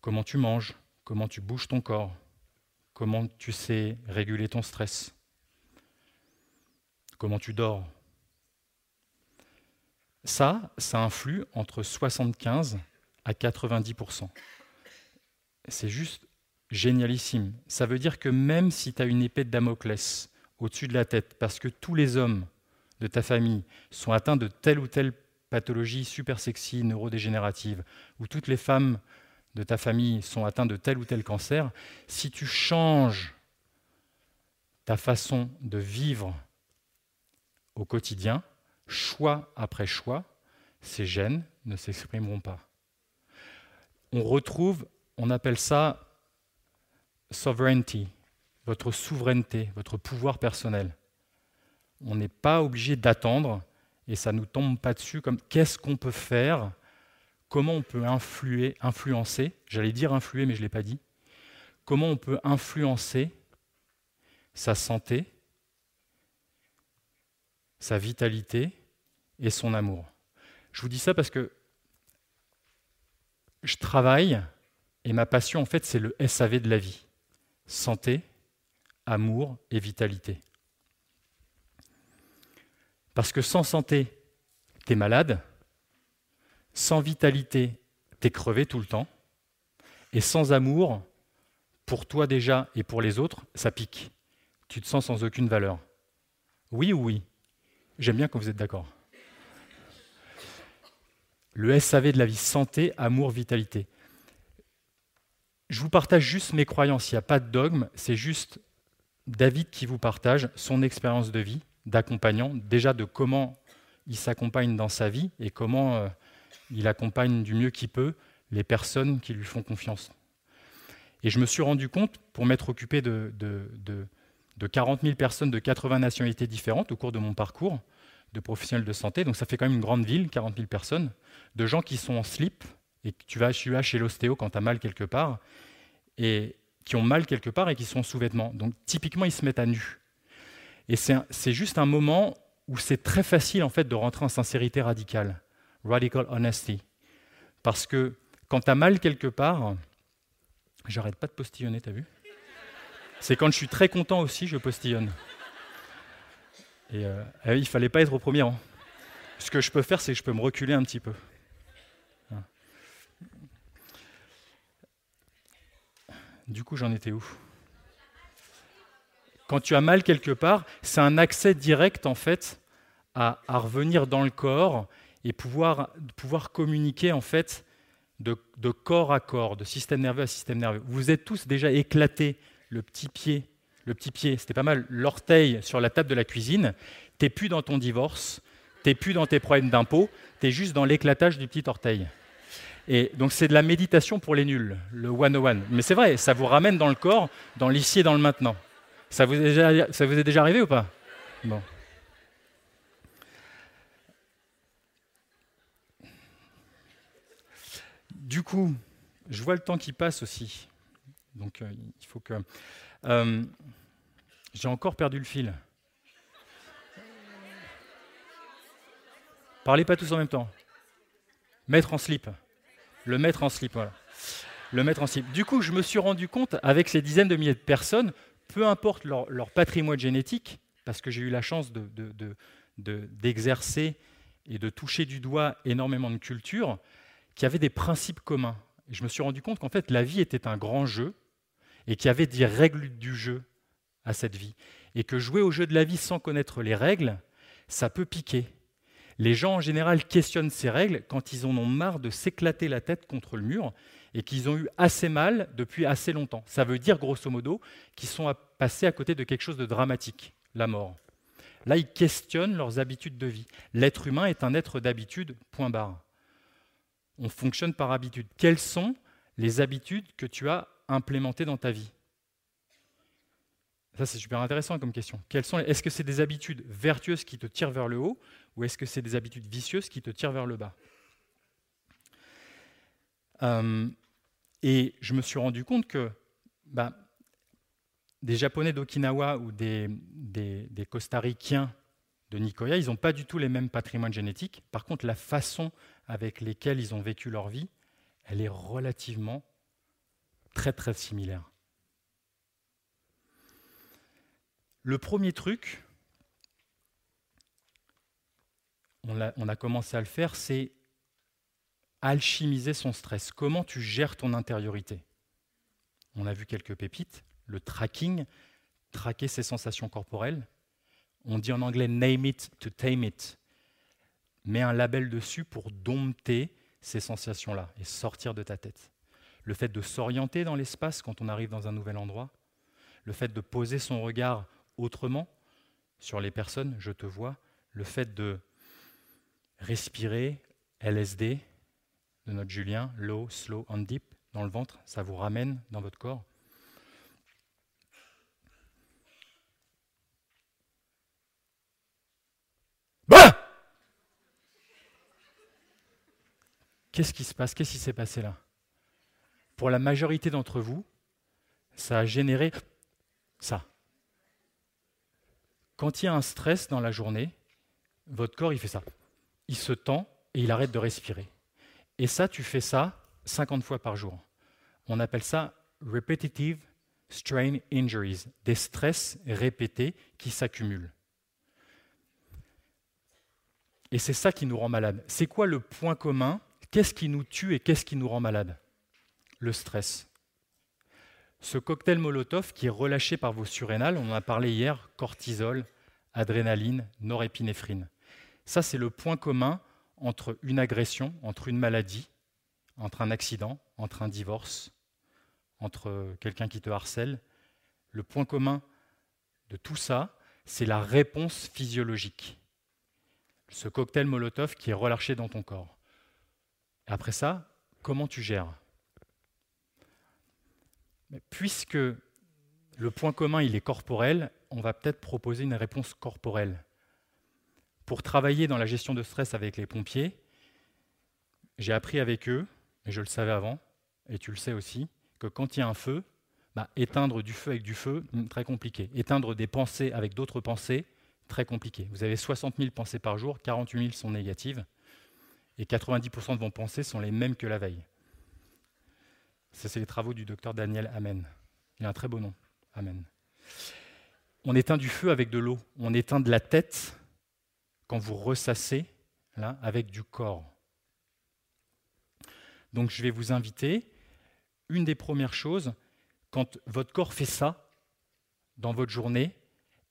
comment tu manges, comment tu bouges ton corps, comment tu sais réguler ton stress, comment tu dors. Ça, ça influe entre 75 à 90% C'est juste génialissime. Ça veut dire que même si tu as une épée de Damoclès au-dessus de la tête, parce que tous les hommes de ta famille sont atteints de telle ou telle pathologie super sexy, neurodégénérative, ou toutes les femmes de ta famille sont atteintes de tel ou tel cancer, si tu changes ta façon de vivre au quotidien, choix après choix, ces gènes ne s'exprimeront pas. On retrouve, on appelle ça sovereignty, votre souveraineté, votre pouvoir personnel. On n'est pas obligé d'attendre et ça ne nous tombe pas dessus comme qu'est-ce qu'on peut faire, comment on peut influer, influencer, j'allais dire influer mais je ne l'ai pas dit, comment on peut influencer sa santé, sa vitalité et son amour. Je vous dis ça parce que je travaille et ma passion en fait c'est le SAV de la vie santé, amour et vitalité. Parce que sans santé, tu es malade, sans vitalité, tu es crevé tout le temps, et sans amour, pour toi déjà et pour les autres, ça pique. Tu te sens sans aucune valeur. Oui ou oui? J'aime bien quand vous êtes d'accord. Le SAV de la vie, santé, amour, vitalité. Je vous partage juste mes croyances, il n'y a pas de dogme, c'est juste David qui vous partage son expérience de vie d'accompagnant, déjà de comment il s'accompagne dans sa vie et comment euh, il accompagne du mieux qu'il peut les personnes qui lui font confiance. Et je me suis rendu compte, pour m'être occupé de, de, de, 40 000 personnes de 80 nationalités différentes au cours de mon parcours de professionnel de santé, donc ça fait quand même une grande ville, 40 000 personnes, de gens qui sont en slip, et tu vas, chez l'ostéo quand tu as mal quelque part, et qui ont mal quelque part et qui sont en sous-vêtements. Donc typiquement, ils se mettent à nu. Et c'est juste un moment où c'est très facile en fait de rentrer en sincérité radicale, radical honesty. Parce que quand tu as mal quelque part, j'arrête pas de postillonner, t'as vu? C'est quand je suis très content aussi, je postillonne. Euh, eh il fallait pas être au premier rang. Ce que je peux faire, c'est que je peux me reculer un petit peu. Du coup, j'en étais où? Quand tu as mal quelque part, c'est un accès direct en fait à, revenir dans le corps et pouvoir, pouvoir communiquer en fait de, corps à corps, de système nerveux à système nerveux. Vous êtes tous déjà éclatés le petit pied, le petit pied, c'était pas mal, l'orteil sur la table de la cuisine. T'es plus dans ton divorce, t'es plus dans tes problèmes d'impôt, tu es juste dans l'éclatage du petit orteil. Et donc c'est de la méditation pour les nuls, le one-on-one. Mais c'est vrai, ça vous ramène dans le corps, dans l'ici et dans le maintenant. Ça vous est déjà, ça vous est déjà arrivé ou pas? Bon. Du coup, je vois le temps qui passe aussi. Donc euh, il faut que... Euh, j'ai encore perdu le fil. Parlez pas tous en même temps. Mettre en slip. Le mettre en slip. Le en slip. Du coup, je me suis rendu compte, avec ces dizaines de milliers de personnes, peu importe leur, patrimoine génétique, parce que j'ai eu la chance d'exercer de, et de toucher du doigt énormément de cultures, qui avaient des principes communs. Et je me suis rendu compte qu'en fait, la vie était un grand jeu, et qu'il avait des règles du jeu à cette vie. Et que jouer au jeu de la vie sans connaître les règles, ça peut piquer. Les gens en général questionnent ces règles quand ils en ont marre de s'éclater la tête contre le mur et qu'ils ont eu assez mal depuis assez longtemps. Ça veut dire grosso modo qu'ils sont passés à côté de quelque chose de dramatique, la mort. Là, ils questionnent leurs habitudes de vie. L'être humain est un être d'habitude, point barre. On fonctionne par habitude. Quelles sont les habitudes que tu as implémentées dans ta vie Ça, c'est super intéressant comme question. Est-ce que c'est des habitudes vertueuses qui te tirent vers le haut ou est-ce que c'est des habitudes vicieuses qui te tirent vers le bas? Euh, Et je me suis rendu compte que bah, des Japonais d'Okinawa ou des, des, des de Nicoya, ils n'ont pas du tout les mêmes patrimoines génétiques. Par contre, la façon avec laquelle ils ont vécu leur vie, elle est relativement très très similaire. Le premier truc, on a, on a commencé à le faire, c'est alchimiser son stress. Comment tu gères ton intériorité? On a vu quelques pépites le tracking, traquer ses sensations corporelles. On dit en anglais name it to tame it. Mets un label dessus pour dompter ces sensations-là et sortir de ta tête. Le fait de s'orienter dans l'espace quand on arrive dans un nouvel endroit, le fait de poser son regard autrement sur les personnes, je te vois, le fait de respirer LSD de notre Julien, low, slow and deep dans le ventre, ça vous ramène dans votre corps. Qu'est-ce qui se passe? Qu'est-ce qui s'est passé là? Pour la majorité d'entre vous, ça a généré ça. Quand il y a un stress dans la journée, votre corps, il fait ça. Il se tend et il arrête de respirer. Et ça, tu fais ça 50 fois par jour. On appelle ça repetitive strain injuries, des stress répétés qui s'accumulent. Et c'est ça qui nous rend malades. C'est quoi le point commun? Qu'est-ce qui nous tue et qu'est-ce qui nous rend malade? Le stress. Ce cocktail Molotov qui est relâché par vos surrénales, on en a parlé hier, cortisol, adrénaline, norépinéphrine. Ça, c'est le point commun entre une agression, entre une maladie, entre un accident, entre un divorce, entre quelqu'un qui te harcèle. Le point commun de tout ça, c'est la réponse physiologique. Ce cocktail Molotov qui est relâché dans ton corps. Après ça, comment tu gères? Puisque le point commun il est corporel, on va peut-être proposer une réponse corporelle. Pour travailler dans la gestion de stress avec les pompiers, j'ai appris avec eux, et je le savais avant, et tu le sais aussi, que quand il y a un feu, bah, éteindre du feu avec du feu, hmm, très compliqué. Éteindre des pensées avec d'autres pensées, très compliqué. Vous avez 60 000 pensées par jour, 48 000 sont négatives et 90% de vos pensées sont les mêmes que la veille. Ça, c'est les travaux du docteur Daniel Amen. Il a un très beau nom, Amen. On éteint du feu avec de l'eau. On éteint de la tête quand vous ressassez là, avec du corps. Donc je vais vous inviter, une des premières choses, quand votre corps fait ça dans votre journée,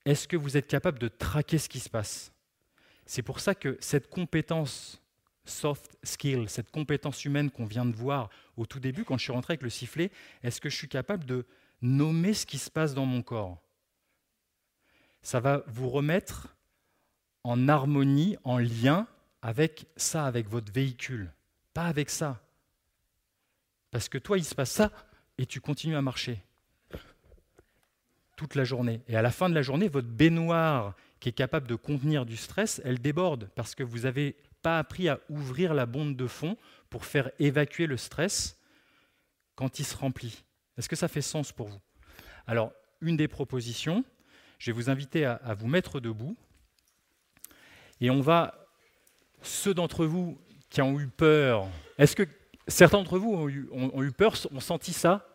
est-ce que vous êtes capable de traquer ce qui se passe? C'est pour ça que cette compétence soft skill, cette compétence humaine qu'on vient de voir au tout début quand je suis rentré avec le sifflet, est-ce que je suis capable de nommer ce qui se passe dans mon corps? Ça va vous remettre en harmonie, en lien avec ça, avec votre véhicule, pas avec ça. Parce que toi, il se passe ça et tu continues à marcher toute la journée. Et à la fin de la journée, votre baignoire qui est capable de contenir du stress, elle déborde parce que vous avez pas appris à ouvrir la bombe de fond pour faire évacuer le stress quand il se remplit. Est-ce que ça fait sens pour vous? Alors, une des propositions, je vais vous inviter à, vous mettre debout et on va, ceux d'entre vous qui ont eu peur, est-ce que certains d'entre vous ont eu, peur, ont senti ça?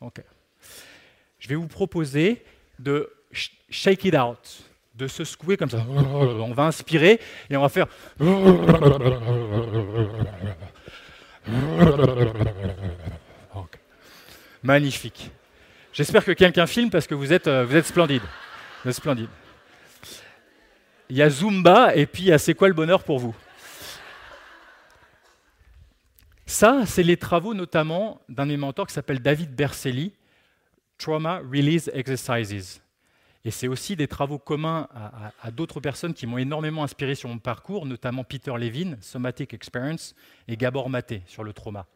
Ok. Je vais vous proposer de shake it out de se secouer comme ça. On va inspirer et on va faire. Magnifique. J'espère que quelqu'un filme parce que vous êtes, euh, vous êtes splendide. Splendide. Il y a Zumba et puis il y a C'est quoi le bonheur pour vous? Ça, c'est les travaux notamment d'un de mentors qui s'appelle David Berceli, Trauma Release Exercises. Et c'est aussi des travaux communs à, d'autres personnes qui m'ont énormément inspiré sur mon parcours, notamment Peter Levin, Somatic Experience, et Gabor Maté sur le trauma.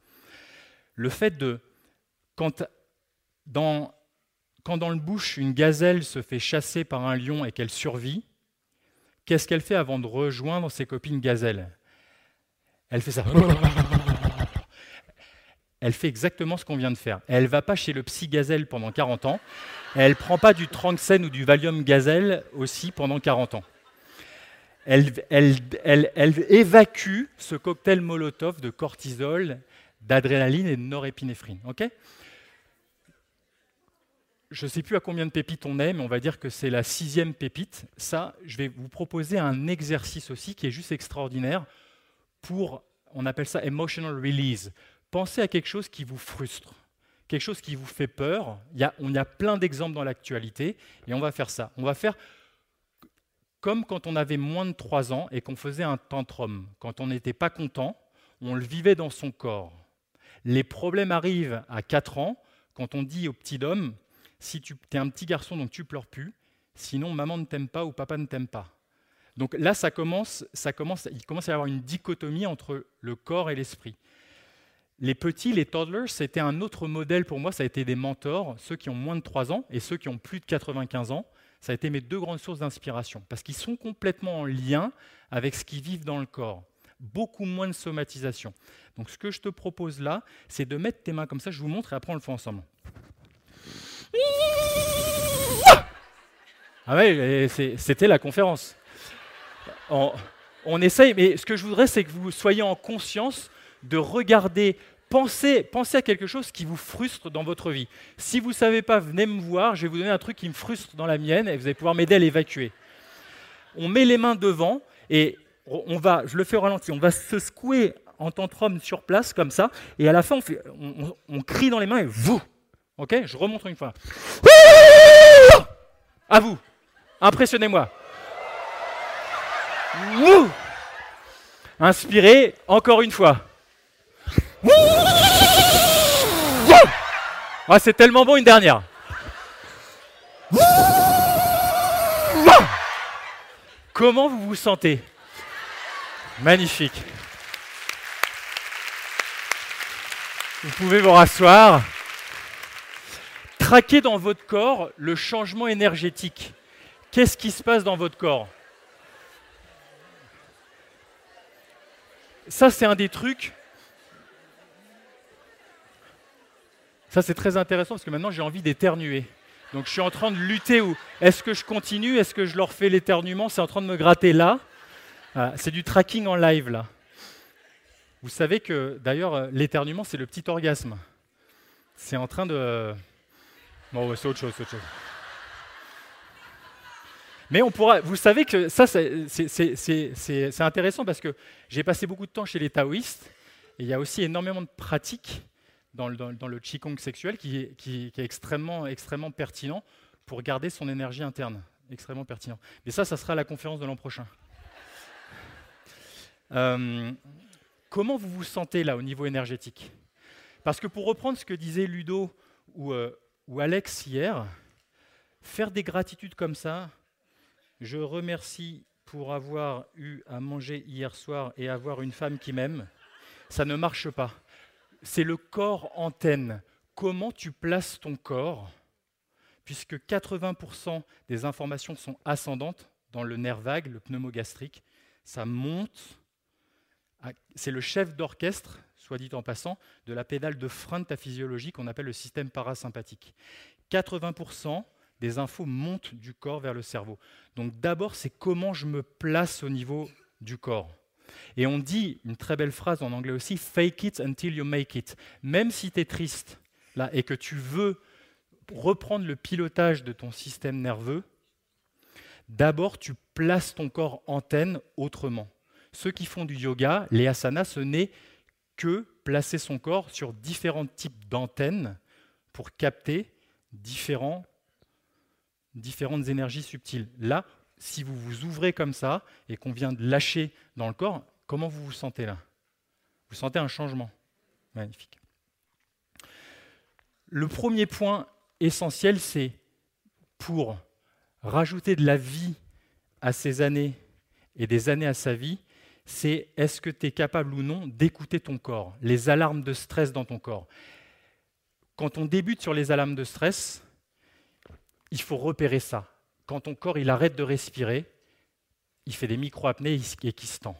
Le fait de, quand dans, quand dans le bush, une gazelle se fait chasser par un lion et qu'elle survit, qu'est-ce qu'elle fait avant de rejoindre ses copines gazelles? Elle fait ça. Elle fait exactement ce qu'on vient de faire. Elle va pas chez le psy gazelle pendant 40 ans. Elle ne prend pas du Tranxène ou du Valium gazelle aussi pendant 40 ans. Elle, évacue ce cocktail Molotov de cortisol, d'adrénaline et de norépinéphrine. je ne sais plus à combien de pépites on est, mais on va dire que c'est la sixième pépite. Ça, je vais vous proposer un exercice aussi qui est juste extraordinaire pour, on appelle ça emotional release. Pensez à quelque chose qui vous frustre, quelque chose qui vous fait peur. Il y a, on y a plein d'exemples dans l'actualité, et on va faire ça. On va faire comme quand on avait moins de 3 ans et qu'on faisait un tantrum. Quand on n'était pas content, on le vivait dans son corps. Les problèmes arrivent à 4 ans, quand on dit au petit homme, si tu es un petit garçon, donc tu pleures plus, sinon maman ne t'aime pas ou papa ne t'aime pas. Donc là, ça commence, ça commence, il commence à y avoir une dichotomie entre le corps et l'esprit. Les petits, les toddlers, c'était un autre modèle pour moi, ça a été des mentors, ceux qui ont moins de 3 ans et ceux qui ont plus de 95 ans. Ça a été mes deux grandes sources d'inspiration, parce qu'ils sont complètement en lien avec ce qu'ils vivent dans le corps. Beaucoup moins de somatisation. Donc ce que je te propose là, c'est de mettre tes mains comme ça, je vous montre et après on le fait ensemble. Ah oui, c'était la conférence. On, on, essaye, mais ce que je voudrais, c'est que vous soyez en conscience de regarder, pensez, pensez à quelque chose qui vous frustre dans votre vie. Si vous ne savez pas, venez me voir, je vais vous donner un truc qui me frustre dans la mienne et vous allez pouvoir m'aider à l'évacuer. On met les mains devant et on va, je le fais au ralenti, on va se secouer en tantrum sur place comme ça et à la fin on crie dans les mains et vous Ok Je remonte une fois. À vous. Impressionnez-moi. Inspirez encore une fois. Ah, c'est tellement bon une dernière. Comment vous vous sentez? Magnifique. Vous pouvez vous rasseoir traquez dans votre corps le changement énergétique. Qu'est-ce qui se passe dans votre corps? Ça, c'est un des trucs. Ça, c'est très intéressant parce que maintenant, j'ai envie d'éternuer. Donc, je suis en train de lutter est-ce que je continue Est-ce que je leur fais l'éternuement? C'est en train de me gratter là. c'est du tracking en live, là. Vous savez que, d'ailleurs, l'éternuement, c'est le petit orgasme. C'est en train de... Bon, c'est autre chose, autre chose. Mais on pourra, vous savez que ça, c'est intéressant parce que j'ai passé beaucoup de temps chez les taoïstes il y a aussi énormément de pratiques dans le, dans, qigong sexuel qui est, extrêmement, pertinent pour garder son énergie interne. Extrêmement pertinent. Mais ça, ça sera à la conférence de l'an prochain. Euh, comment vous vous sentez là au niveau énergétique? Parce que pour reprendre ce que disait Ludo euh, ou Alex hier, faire des gratitudes comme ça, je remercie pour avoir eu à manger hier soir et avoir une femme qui m'aime, ça ne marche pas. C'est le corps antenne. Comment tu places ton corps Puisque 80% des informations sont ascendantes dans le nerf vague, le pneumogastrique, ça monte. C'est le chef d'orchestre soit dit en passant, de la pédale de frein de ta physiologie qu'on appelle le système parasympathique. 80% des infos montent du corps vers le cerveau. Donc d'abord, c'est comment je me place au niveau du corps. Et on dit une très belle phrase en anglais aussi, fake it until you make it. Même si tu es triste là, et que tu veux reprendre le pilotage de ton système nerveux, d'abord tu places ton corps antenne autrement. Ceux qui font du yoga, les asanas, ce n'est que placer son corps sur différents types d'antennes pour capter différents, différentes énergies subtiles. Là, si vous vous ouvrez comme ça et qu'on vient de lâcher dans le corps, comment vous vous sentez là? Vous sentez un changement. Magnifique. Le premier point essentiel, c'est pour rajouter de la vie à ses années et des années à sa vie, c'est est-ce que tu es capable ou non d'écouter ton corps, les alarmes de stress dans ton corps? Quand on débute sur les alarmes de stress, il faut repérer ça. Quand ton corps il arrête de respirer, il fait des micro-apnées et qui se tend.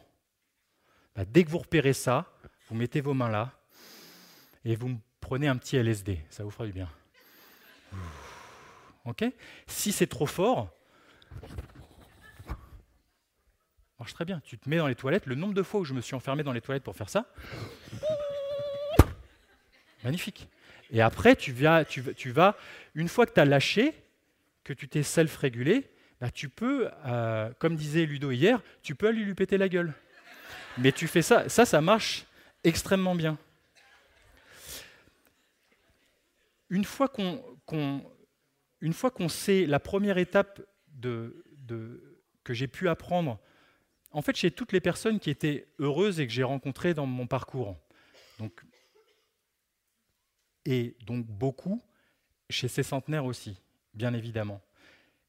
Bah, dès que vous repérez ça, vous mettez vos mains là et vous prenez un petit LSD, ça vous fera du bien. Ok? Si c'est trop fort, marche très bien. Tu te mets dans les toilettes. Le nombre de fois où je me suis enfermé dans les toilettes pour faire ça, magnifique. Et après, tu vas, tu, vas une fois que tu as lâché, que tu t'es self-régulé, bah, tu peux, euh, comme disait Ludo hier, tu peux aller lui péter la gueule. Mais tu fais ça, ça, ça marche extrêmement bien. Une fois qu'on fois qu'on sait la première étape de, que j'ai pu apprendre, en fait, chez toutes les personnes qui étaient heureuses et que j'ai rencontrées dans mon parcours, donc, et donc beaucoup chez ces centenaires aussi, bien évidemment,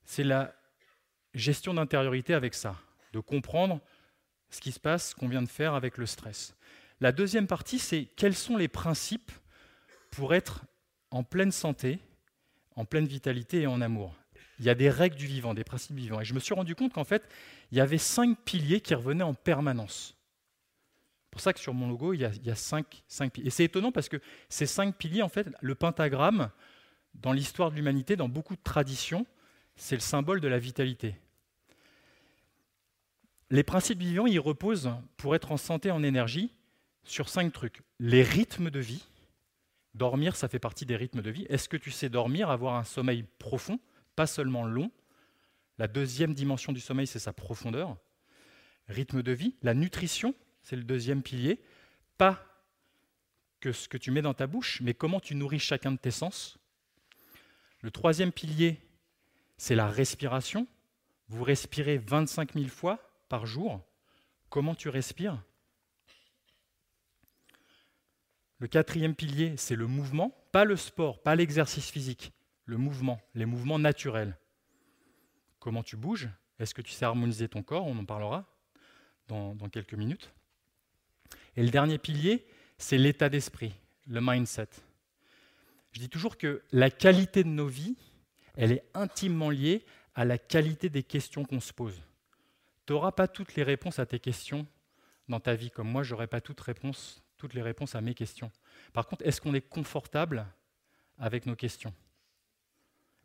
c'est la gestion d'intériorité avec ça, de comprendre ce qui se passe, qu'on vient de faire avec le stress. La deuxième partie, c'est quels sont les principes pour être en pleine santé en pleine vitalité et en amour. Il y a des règles du vivant, des principes vivants. Et je me suis rendu compte qu'en fait, il y avait cinq piliers qui revenaient en permanence. C'est pour ça que sur mon logo, il y a, cinq piliers. Et c'est étonnant parce que ces cinq piliers, en fait, le pentagramme, dans l'histoire de l'humanité, dans beaucoup de traditions, c'est le symbole de la vitalité. Les principes vivants, ils reposent, pour être en santé, en énergie, sur cinq trucs. Les rythmes de vie, Dormir, ça fait partie des rythmes de vie. Est-ce que tu sais dormir, avoir un sommeil profond, pas seulement long? La deuxième dimension du sommeil, c'est sa profondeur. Rythme de vie. La nutrition, c'est le deuxième pilier. Pas que ce que tu mets dans ta bouche, mais comment tu nourris chacun de tes sens. Le troisième pilier, c'est la respiration. Vous respirez 25 000 fois par jour. Comment tu respires? Le quatrième pilier, c'est le mouvement, pas le sport, pas l'exercice physique, le mouvement, les mouvements naturels. Comment tu bouges? Est-ce que tu sais harmoniser ton corps? On en parlera dans, dans quelques minutes. Et le dernier pilier, c'est l'état d'esprit, le mindset. Je dis toujours que la qualité de nos vies, elle est intimement liée à la qualité des questions qu'on se pose. Tu n'auras pas toutes les réponses à tes questions dans ta vie, comme moi, je n'aurai pas toutes les réponses à mes questions. Par contre, est-ce qu'on est confortable avec nos questions?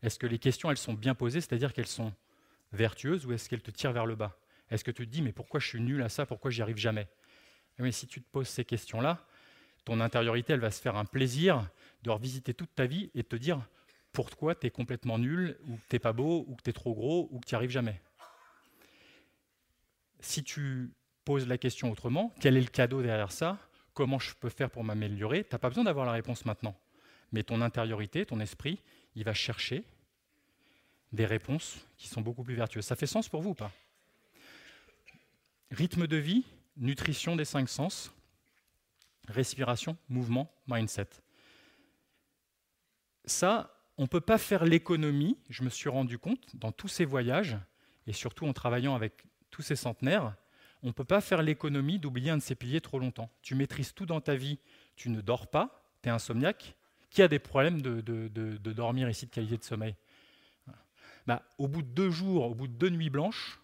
Est-ce que les questions, elles sont bien posées, c'est-à-dire qu'elles sont vertueuses, ou est-ce qu'elles te tirent vers le bas? Est-ce que tu te dis, mais pourquoi je suis nul à ça, pourquoi j'y arrive jamais? Mais eh si tu te poses ces questions-là, ton intériorité, elle va se faire un plaisir de revisiter toute ta vie et de te dire pourquoi tu es complètement nul, ou que tu n'es pas beau, ou que tu es trop gros, ou que tu n'y arrives jamais. Si tu poses la question autrement, quel est le cadeau derrière ça? Comment je peux faire pour m'améliorer, tu n'as pas besoin d'avoir la réponse maintenant. Mais ton intériorité, ton esprit, il va chercher des réponses qui sont beaucoup plus vertueuses. Ça fait sens pour vous ou pas? Rythme de vie, nutrition des cinq sens, respiration, mouvement, mindset. Ça, on ne peut pas faire l'économie, je me suis rendu compte, dans tous ces voyages, et surtout en travaillant avec tous ces centenaires, on ne peut pas faire l'économie d'oublier un de ces piliers trop longtemps. Tu maîtrises tout dans ta vie, tu ne dors pas, tu es insomniaque. Qui a des problèmes de, dormir ici, de qualité de sommeil? Bah, Au bout de deux jours, au bout de deux nuits blanches,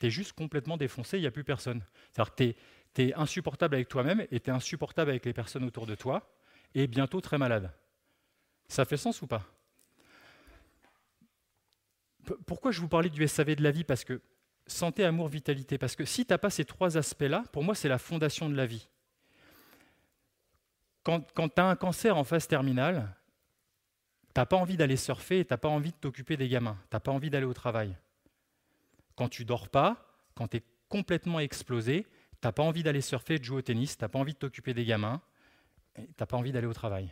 tu es juste complètement défoncé, il n'y a plus personne. C'est-à-dire que tu es, insupportable avec toi-même et tu es insupportable avec les personnes autour de toi et bientôt très malade. Ça fait sens ou pas? Pourquoi je vous parlais du SAV de la vie? Parce que santé, amour, vitalité. Parce que si tu n'as pas ces trois aspects-là, pour moi, c'est la fondation de la vie. Quand, tu as un cancer en phase terminale, tu n'as pas envie d'aller surfer tu n'as pas envie de t'occuper des gamins. Tu n'as pas envie d'aller au travail. Quand tu dors pas, quand tu es complètement explosé, tu n'as pas envie d'aller surfer, de jouer au tennis, tu n'as pas envie de t'occuper des gamins, tu n'as pas envie d'aller au travail.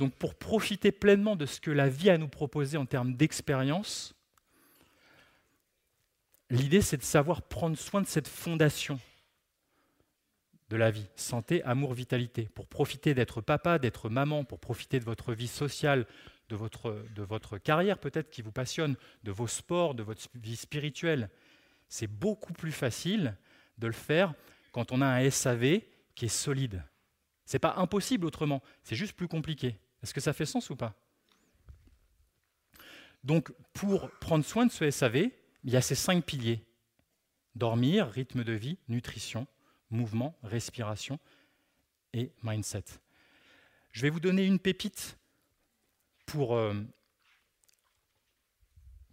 Donc pour profiter pleinement de ce que la vie a à nous proposer en termes d'expérience, l'idée c'est de savoir prendre soin de cette fondation de la vie, santé, amour, vitalité, pour profiter d'être papa, d'être maman, pour profiter de votre vie sociale, de votre, de votre carrière peut-être qui vous passionne, de vos sports, de votre vie spirituelle. C'est beaucoup plus facile de le faire quand on a un SAV qui est solide. Ce n'est pas impossible autrement, c'est juste plus compliqué. Est-ce que ça fait sens ou pas? Donc, pour prendre soin de ce SAV, il y a ces cinq piliers dormir, rythme de vie, nutrition, mouvement, respiration et mindset. Je vais vous donner une pépite pour, euh,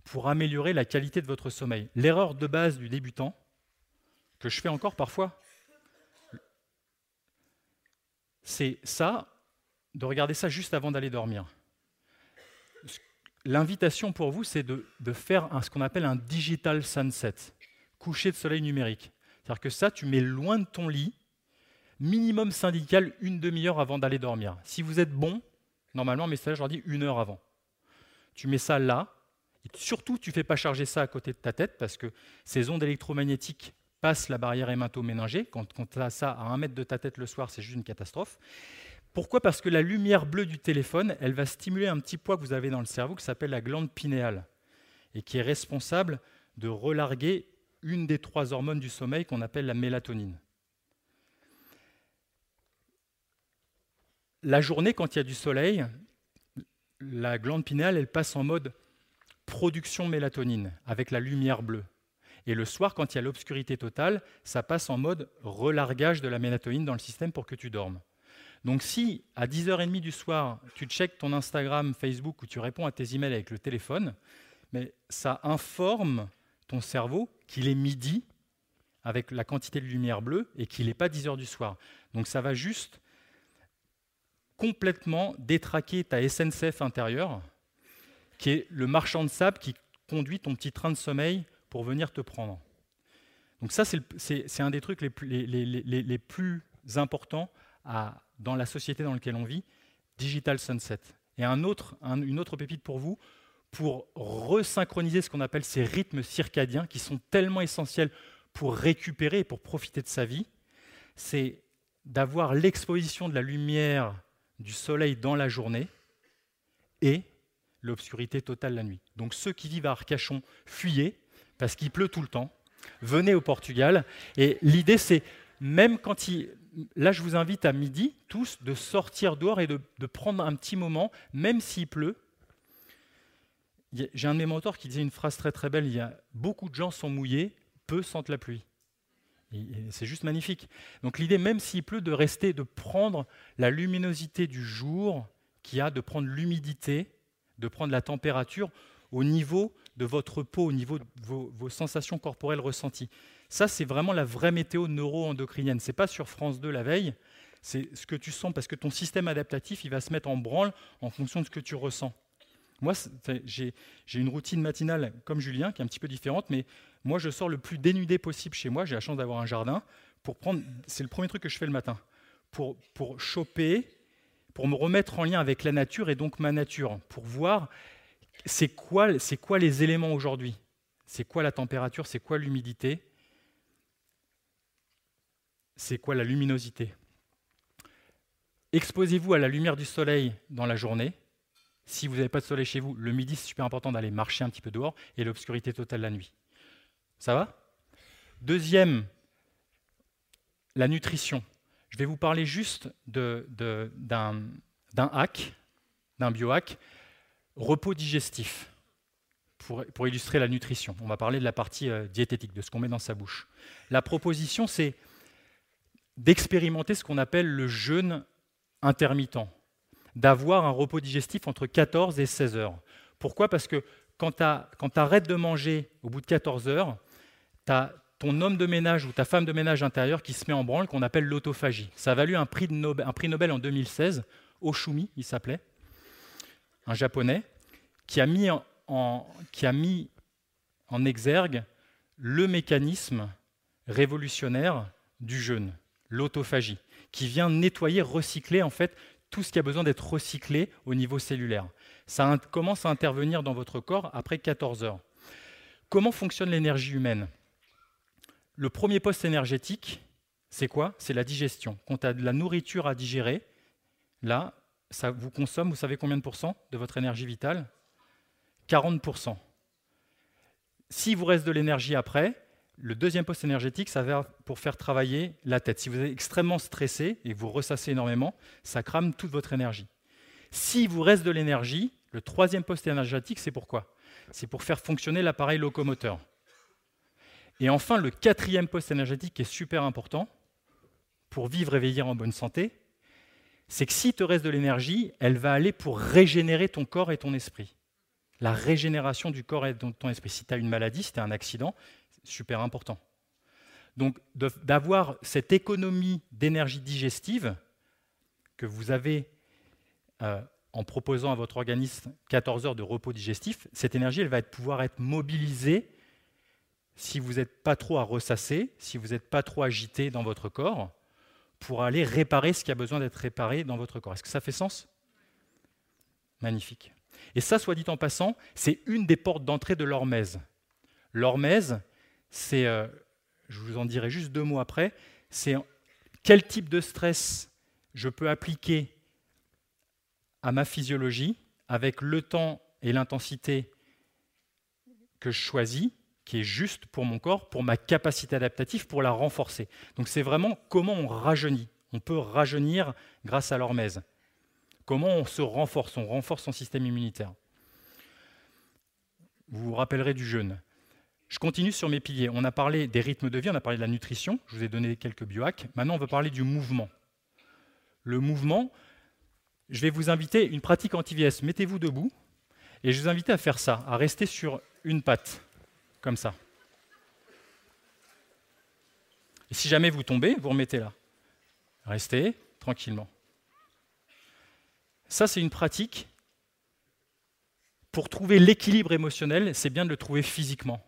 pour améliorer la qualité de votre sommeil. L'erreur de base du débutant, que je fais encore parfois, c'est ça, de regarder ça juste avant d'aller dormir. L'invitation pour vous, c'est de, faire ce qu'on appelle un digital sunset, coucher de soleil numérique. C'est-à-dire que ça, tu mets loin de ton lit, minimum syndical une demi-heure avant d'aller dormir. Si vous êtes bon, normalement, message, je leur dis une heure avant. Tu mets ça là, surtout, tu ne fais pas charger ça à côté de ta tête, parce que ces ondes électromagnétiques passent la barrière hémato-méningée. Quand, quand tu as ça à un mètre de ta tête le soir, c'est juste une catastrophe. Pourquoi? Parce que la lumière bleue du téléphone, elle va stimuler un petit poids que vous avez dans le cerveau qui s'appelle la glande pinéale et qui est responsable de relarguer une des trois hormones du sommeil qu'on appelle la mélatonine. La journée, quand il y a du soleil, la glande pinéale, elle passe en mode production mélatonine avec la lumière bleue. Et le soir, quand il y a l'obscurité totale, ça passe en mode relargage de la mélatonine dans le système pour que tu dormes. Donc si à 10h30 du soir, tu checkes ton Instagram, Facebook ou tu réponds à tes emails avec le téléphone, mais ça informe ton cerveau qu'il est midi avec la quantité de lumière bleue et qu'il n'est pas 10 heures du soir. Donc ça va juste complètement détraquer ta SNCF intérieure, qui est le marchand de sable qui conduit ton petit train de sommeil pour venir te prendre. Donc ça, c'est un des trucs les plus, importants dans la société dans laquelle on vit, Digital Sunset. Et une autre pépite pour vous, pour resynchroniser ce qu'on appelle ces rythmes circadiens qui sont tellement essentiels pour récupérer et pour profiter de sa vie, c'est d'avoir l'exposition de la lumière du soleil dans la journée et l'obscurité totale la nuit. Donc ceux qui vivent à Arcachon, fuyez, parce qu'il pleut tout le temps. Venez au Portugal. Et l'idée, c'est, même quand il... Là, je vous invite à midi, tous, de sortir dehors et de, prendre un petit moment, même s'il pleut, j'ai un de mes mentors qui disait une phrase très très belle, il y a beaucoup de gens sont mouillés, peu sentent la pluie. C'est juste magnifique. Donc l'idée, même s'il pleut, de rester, de prendre la luminosité du jour qui a, de prendre l'humidité, de prendre la température au niveau de votre peau, au niveau de vos, sensations corporelles ressenties. Ça, c'est vraiment la vraie météo neuro-endocrinienne. Ce n'est pas sur France 2 la veille, c'est ce que tu sens, parce que ton système adaptatif, il va se mettre en branle en fonction de ce que tu ressens. Moi, j'ai une routine matinale comme Julien, qui est un petit peu différente, mais moi, je sors le plus dénudé possible chez moi. J'ai la chance d'avoir un jardin. Pour prendre, c'est le premier truc que je fais le matin, pour, pour choper, pour me remettre en lien avec la nature et donc ma nature, pour voir c'est quoi, les éléments aujourd'hui, c'est quoi la température, c'est quoi l'humidité, c'est quoi la luminosité? Exposez-vous à la lumière du soleil dans la journée, si vous n'avez pas de soleil chez vous, le midi, c'est super important d'aller marcher un petit peu dehors et l'obscurité totale la nuit. Ça va? Deuxième, la nutrition. Je vais vous parler juste d'un hack, d'un biohack, repos digestif, pour, illustrer la nutrition. On va parler de la partie euh, diététique, de ce qu'on met dans sa bouche. La proposition, c'est d'expérimenter ce qu'on appelle le jeûne intermittent d'avoir un repos digestif entre 14 et 16 heures. Pourquoi? Parce que quand tu arrêtes de manger au bout de 14 heures, tu as ton homme de ménage ou ta femme de ménage intérieur qui se met en branle, qu'on appelle l'autophagie. Ça a valu un prix, Nobel, un prix Nobel en 2016, Oshumi, il s'appelait, un japonais, qui a mis en, exergue le mécanisme révolutionnaire du jeûne, l'autophagie, qui vient nettoyer, recycler en fait tout ce qui a besoin d'être recyclé au niveau cellulaire. Ça commence à intervenir dans votre corps après 14 heures. Comment fonctionne l'énergie humaine? Le premier poste énergétique, c'est quoi? C'est la digestion. Quand tu as de la nourriture à digérer, là, ça vous consomme, vous savez combien de pourcents de votre énergie vitale? 40%. Si vous reste de l'énergie après, le deuxième poste énergétique, ça va pour faire travailler la tête. Si vous êtes extrêmement stressé et vous ressassez énormément, ça crame toute votre énergie. Si vous reste de l'énergie, le troisième poste énergétique, c'est pourquoi C'est pour faire fonctionner l'appareil locomoteur. Et enfin, le quatrième poste énergétique qui est super important pour vivre et veiller en bonne santé, c'est que si te reste de l'énergie, elle va aller pour régénérer ton corps et ton esprit. La régénération du corps et de ton esprit. Si tu as une maladie, si tu as un accident, super important. Donc d'avoir cette économie d'énergie digestive que vous avez euh, en proposant à votre organisme 14 heures de repos digestif, cette énergie, elle va pouvoir être mobilisée si vous n'êtes pas trop à ressasser, si vous n'êtes pas trop agité dans votre corps, pour aller réparer ce qui a besoin d'être réparé dans votre corps. Est-ce que ça fait sens? Magnifique. Et ça, soit dit en passant, c'est une des portes d'entrée de l'hormèse. L'hormèse, c'est, euh, je vous en dirai juste deux mots après, c'est quel type de stress je peux appliquer à ma physiologie avec le temps et l'intensité que je choisis, qui est juste pour mon corps, pour ma capacité adaptative, pour la renforcer. Donc c'est vraiment comment on rajeunit. On peut rajeunir grâce à l'hormèse. Comment on se renforce? On renforce son système immunitaire. Vous vous rappellerez du jeûne. Je continue sur mes piliers. On a parlé des rythmes de vie, on a parlé de la nutrition, je vous ai donné quelques biohacks. Maintenant, on va parler du mouvement. Le mouvement, je vais vous inviter une pratique anti-VS. Mettez-vous debout et je vous invite à faire ça, à rester sur une patte, comme ça. Et si jamais vous tombez, vous remettez là. Restez tranquillement. Ça, c'est une pratique. Pour trouver l'équilibre émotionnel, c'est bien de le trouver physiquement.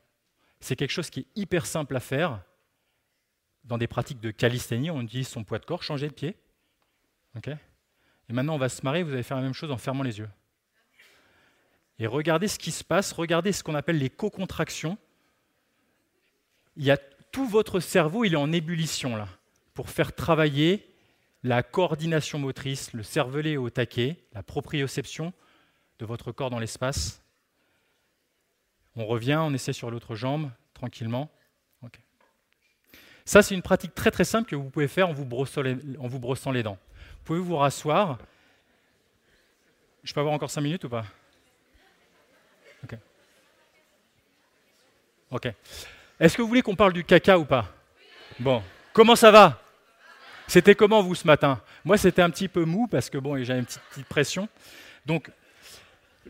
C'est quelque chose qui est hyper simple à faire. Dans des pratiques de calisthénie, on utilise son poids de corps, changer de pied. et maintenant, on va se marrer, vous allez faire la même chose en fermant les yeux. Et regardez ce qui se passe, regardez ce qu'on appelle les co-contractions. Il y a tout votre cerveau, il est en ébullition là, pour faire travailler la coordination motrice, le cervelet au taquet, la proprioception de votre corps dans l'espace. On revient, on essaie sur l'autre jambe, tranquillement. Ça, c'est une pratique très très simple que vous pouvez faire en vous, brossant les, en vous brossant les dents. Vous pouvez vous rasseoir? Je peux avoir encore 5 minutes ou pas? Ok. Ok. Est-ce que vous voulez qu'on parle du caca ou pas? Bon. Comment ça va? C'était comment vous ce matin? Moi, c'était un petit peu mou parce que bon, j'avais une petite, pression. Donc,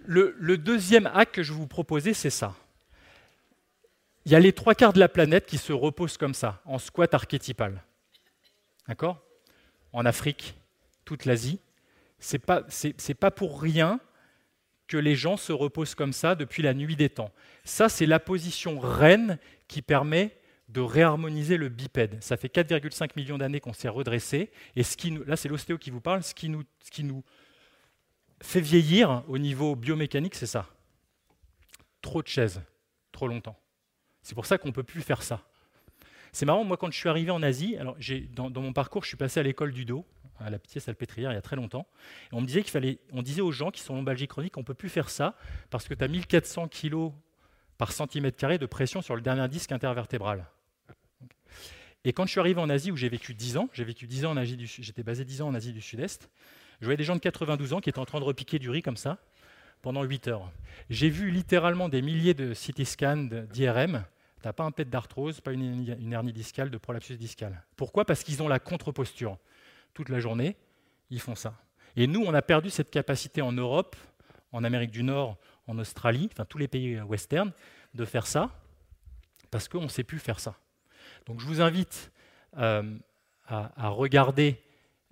le, deuxième acte que je vous proposais, c'est ça. Il y a les trois quarts de la planète qui se reposent comme ça, en squat archétypal. D'accord? En Afrique, toute l'Asie. Ce n'est pas, pas pour rien que les gens se reposent comme ça depuis la nuit des temps. Ça, c'est la position reine qui permet de réharmoniser le bipède. Ça fait 4,5 millions d'années qu'on s'est redressé. Et ce qui là, c'est l'ostéo qui vous parle. Ce qui, nous, nous fait vieillir au niveau biomécanique, c'est ça. Trop de chaises, trop longtemps. C'est pour ça qu'on ne peut plus faire ça. C'est marrant, moi, quand je suis arrivé en Asie, alors dans, mon parcours, je suis passé à l'école du dos, à la petite salpêtrière, il y a très longtemps. On me disait qu'il fallait, on disait aux gens qui sont en lombalgie chronique, on ne peut plus faire ça parce que tu as 1400 kg par centimètre carré de pression sur le dernier disque intervertébral. Et quand je suis arrivé en Asie, où j'ai vécu 10 ans, j'ai vécu 10 ans en Asie du j'étais basé 10 ans en Asie du Sud-Est, je voyais des gens de 92 ans qui étaient en train de repiquer du riz comme ça pendant 8 heures. J'ai vu littéralement des milliers de CT scans d'IRM. Tu n'as pas un pet d'arthrose, pas une, hernie discale, de prolapsus discal. Pourquoi? Parce qu'ils ont la contre-posture. Toute la journée, ils font ça. Et nous, on a perdu cette capacité en Europe, en Amérique du Nord, en Australie, enfin tous les pays western, de faire ça, parce qu'on ne sait plus faire ça. Donc je vous invite euh, à, regarder,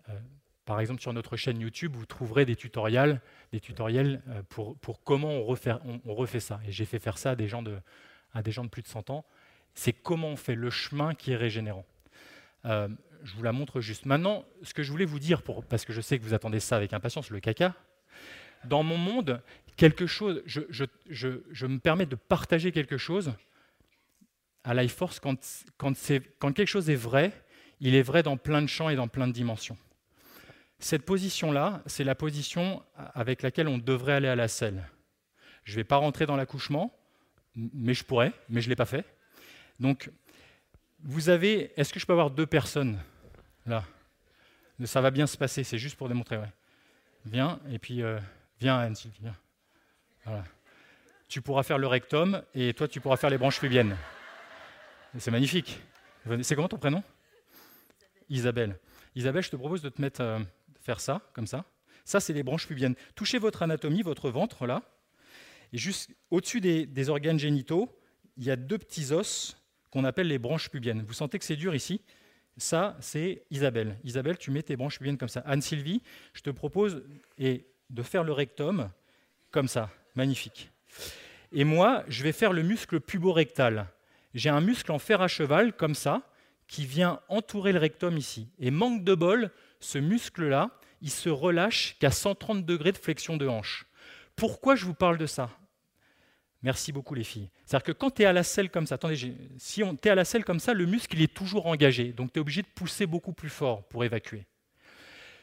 euh, par exemple sur notre chaîne YouTube, vous trouverez des tutoriels, euh, pour, comment on refait, ça. Et j'ai fait faire ça à des gens de plus de 100 ans. C'est comment on fait le chemin qui est régénérant. Je vous la montre juste. Maintenant, ce que je voulais vous dire, parce que je sais que vous attendez ça avec impatience, le caca, dans mon monde, quelque chose, je, me permets de partager quelque chose à Life Force quand, quand, quand quelque chose est vrai, il est vrai dans plein de champs et dans plein de dimensions. Cette position-là, c'est la position avec laquelle on devrait aller à la selle. Je ne vais pas rentrer dans l'accouchement, mais je pourrais, mais je ne l'ai pas fait. Donc, vous avez. Est-ce que je peux avoir deux personnes là? Ça va bien se passer, c'est juste pour démontrer. Viens, et puis euh, viens. Voilà. Tu pourras faire le rectum, et toi, tu pourras faire les branches pubiennes. C'est magnifique. C'est comment ton prénom? Isabelle. Isabelle, je te propose de te mettre, euh, faire ça, comme ça. Ça, c'est les branches pubiennes. Touchez votre anatomie, votre ventre, là. Et juste au-dessus des organes génitaux, il y a deux petits os qu'on appelle les branches pubiennes. Vous sentez que c'est dur ici Ça, c'est Isabelle. Isabelle, tu mets tes branches pubiennes comme ça. Anne-Sylvie, je te propose de faire le rectum comme ça. Magnifique. Et moi, je vais faire le muscle puborectal. J'ai un muscle en fer à cheval comme ça qui vient entourer le rectum ici. Et manque de bol, ce muscle-là, il se relâche qu'à 130 degrés de flexion de hanche. Pourquoi je vous parle de ça? Merci beaucoup les filles. C'est-à-dire que quand tu es à la selle comme ça, attendez, si tu es à la selle comme ça, le muscle il est toujours engagé, donc tu es obligé de pousser beaucoup plus fort pour évacuer.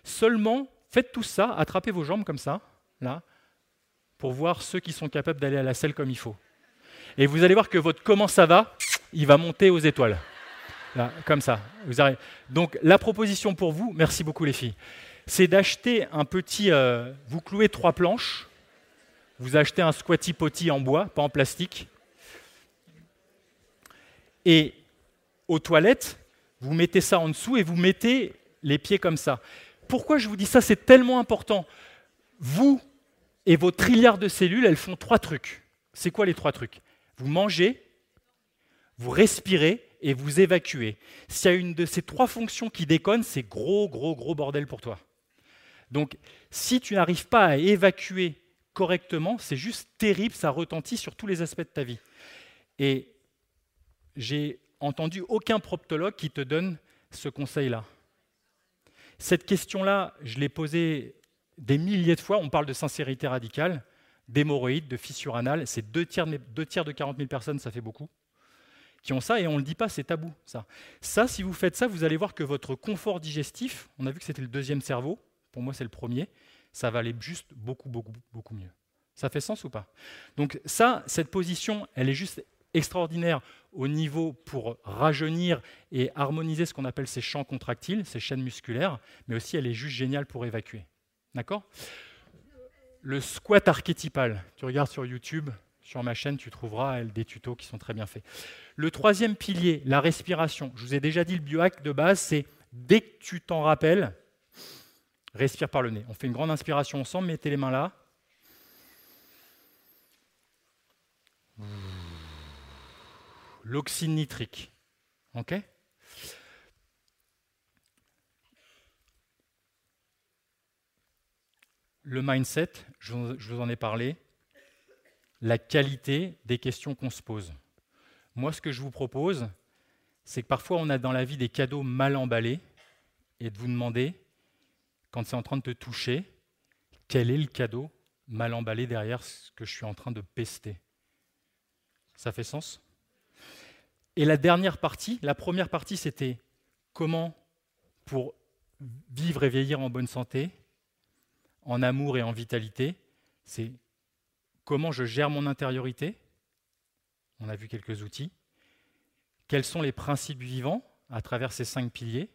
Seulement, faites tout ça, attrapez vos jambes comme ça, là, pour voir ceux qui sont capables d'aller à la selle comme il faut. Et vous allez voir que votre comment ça va, il va monter aux étoiles. Là, comme ça. Donc la proposition pour vous, merci beaucoup les filles, c'est d'acheter un petit... Euh, vous clouez trois planches vous achetez un squatty potty en bois, pas en plastique. Et aux toilettes, vous mettez ça en dessous et vous mettez les pieds comme ça. Pourquoi je vous dis ça? C'est tellement important. Vous et vos trilliards de cellules, elles font trois trucs. C'est quoi les trois trucs? Vous mangez, vous respirez et vous évacuez. S'il y a une de ces trois fonctions qui déconne, c'est gros, gros, gros bordel pour toi. Donc, si tu n'arrives pas à évacuer correctement, c'est juste terrible, ça retentit sur tous les aspects de ta vie. Et j'ai entendu aucun proptologue qui te donne ce conseil-là. Cette question-là, je l'ai posée des milliers de fois. On parle de sincérité radicale, d'hémorroïdes, de fissure anale. C'est deux tiers, deux tiers de 40 000 personnes, ça fait beaucoup, qui ont ça et on ne le dit pas, c'est tabou. Ça. ça, si vous faites ça, vous allez voir que votre confort digestif, on a vu que c'était le deuxième cerveau, pour moi c'est le premier, ça va aller juste beaucoup, beaucoup, beaucoup mieux. Ça fait sens ou pas? Donc ça, cette position, elle est juste extraordinaire au niveau pour rajeunir et harmoniser ce qu'on appelle ces champs contractiles, ces chaînes musculaires, mais aussi elle est juste géniale pour évacuer. D'accord? Le squat archétypal, tu regardes sur YouTube, sur ma chaîne, tu trouveras des tutos qui sont très bien faits. Le troisième pilier, la respiration. Je vous ai déjà dit, le biohack de base, c'est dès que tu t'en rappelles, respire par le nez. On fait une grande inspiration ensemble, mettez les mains là. L'oxyde nitrique. OK Le mindset, je vous en ai parlé, la qualité des questions qu'on se pose. Moi, ce que je vous propose, c'est que parfois on a dans la vie des cadeaux mal emballés et de vous demander quand c'est en train de te toucher, quel est le cadeau mal emballé derrière ce que je suis en train de pester? Ça fait sens? Et la dernière partie, la première partie, c'était comment, pour vivre et vieillir en bonne santé, en amour et en vitalité, c'est comment je gère mon intériorité. On a vu quelques outils. Quels sont les principes vivants à travers ces cinq piliers?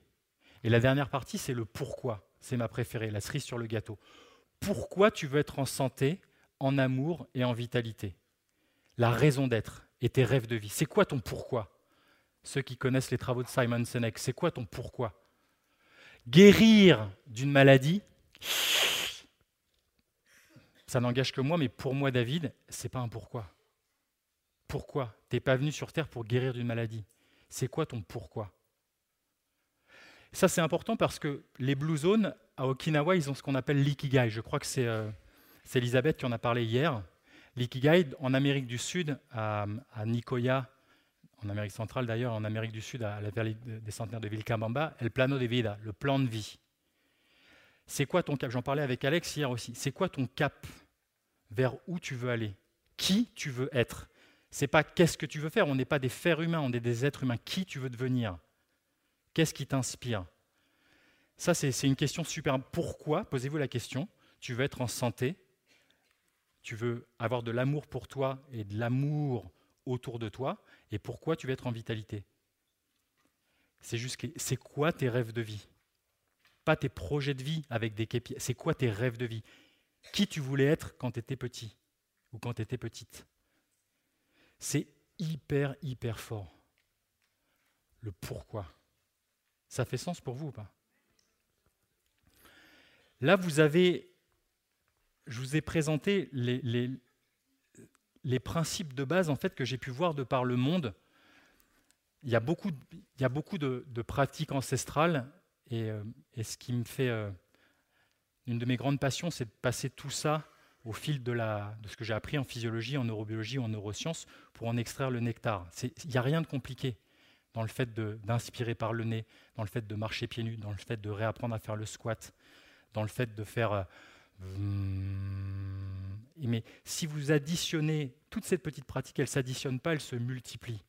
Et la dernière partie, c'est le pourquoi c'est ma préférée, la cerise sur le gâteau. Pourquoi tu veux être en santé, en amour et en vitalité? La raison d'être et tes rêves de vie. C'est quoi ton pourquoi? Ceux qui connaissent les travaux de Simon Sinek, c'est quoi ton pourquoi? Guérir d'une maladie, ça n'engage que moi, mais pour moi, David, c'est pas un pourquoi. Pourquoi? Tu n'es pas venu sur Terre pour guérir d'une maladie. C'est quoi ton pourquoi? Ça, c'est important parce que les Blue Zones, à Okinawa, ils ont ce qu'on appelle l'ikigai. Je crois que c'est euh, Elisabeth qui en a parlé hier. L'ikigai, en Amérique du Sud, à, Nicoya, en Amérique centrale d'ailleurs, en Amérique du Sud, à la vallée des centenaires de Vilcabamba, El Plano de Vida, le plan de vie. C'est quoi ton cap? J'en parlais avec Alex hier aussi. C'est quoi ton cap? Vers où tu veux aller? Qui tu veux être? C'est pas qu'est-ce que tu veux faire. On n'est pas des fers humains, on est des êtres humains. Qui tu veux devenir? Qu'est-ce qui t'inspire? Ça, c'est une question super. Pourquoi? Posez-vous la question. Tu veux être en santé? Tu veux avoir de l'amour pour toi et de l'amour autour de toi? Et pourquoi tu veux être en vitalité? C'est juste. C'est quoi tes rêves de vie? Pas tes projets de vie avec des képis. C'est quoi tes rêves de vie? Qui tu voulais être quand tu étais petit ou quand tu étais petite? C'est hyper, hyper fort. Le pourquoi. Ça fait sens pour vous ou pas? Là, vous avez, je vous ai présenté les, principes de base en fait que j'ai pu voir de par le monde. Il y a beaucoup, de, pratiques ancestrales euh, et, ce qui me fait. Euh, une de mes grandes passions, c'est de passer tout ça au fil de, de ce que j'ai appris en physiologie, en neurobiologie en neurosciences pour en extraire le nectar. Il n'y a rien de compliqué dans le fait d'inspirer par le nez, dans le fait de marcher pieds nus, dans le fait de réapprendre à faire le squat, dans le fait de faire. Euh, mais si vous additionnez toute cette petite pratique, elle ne s'additionne pas, elle se multiplie.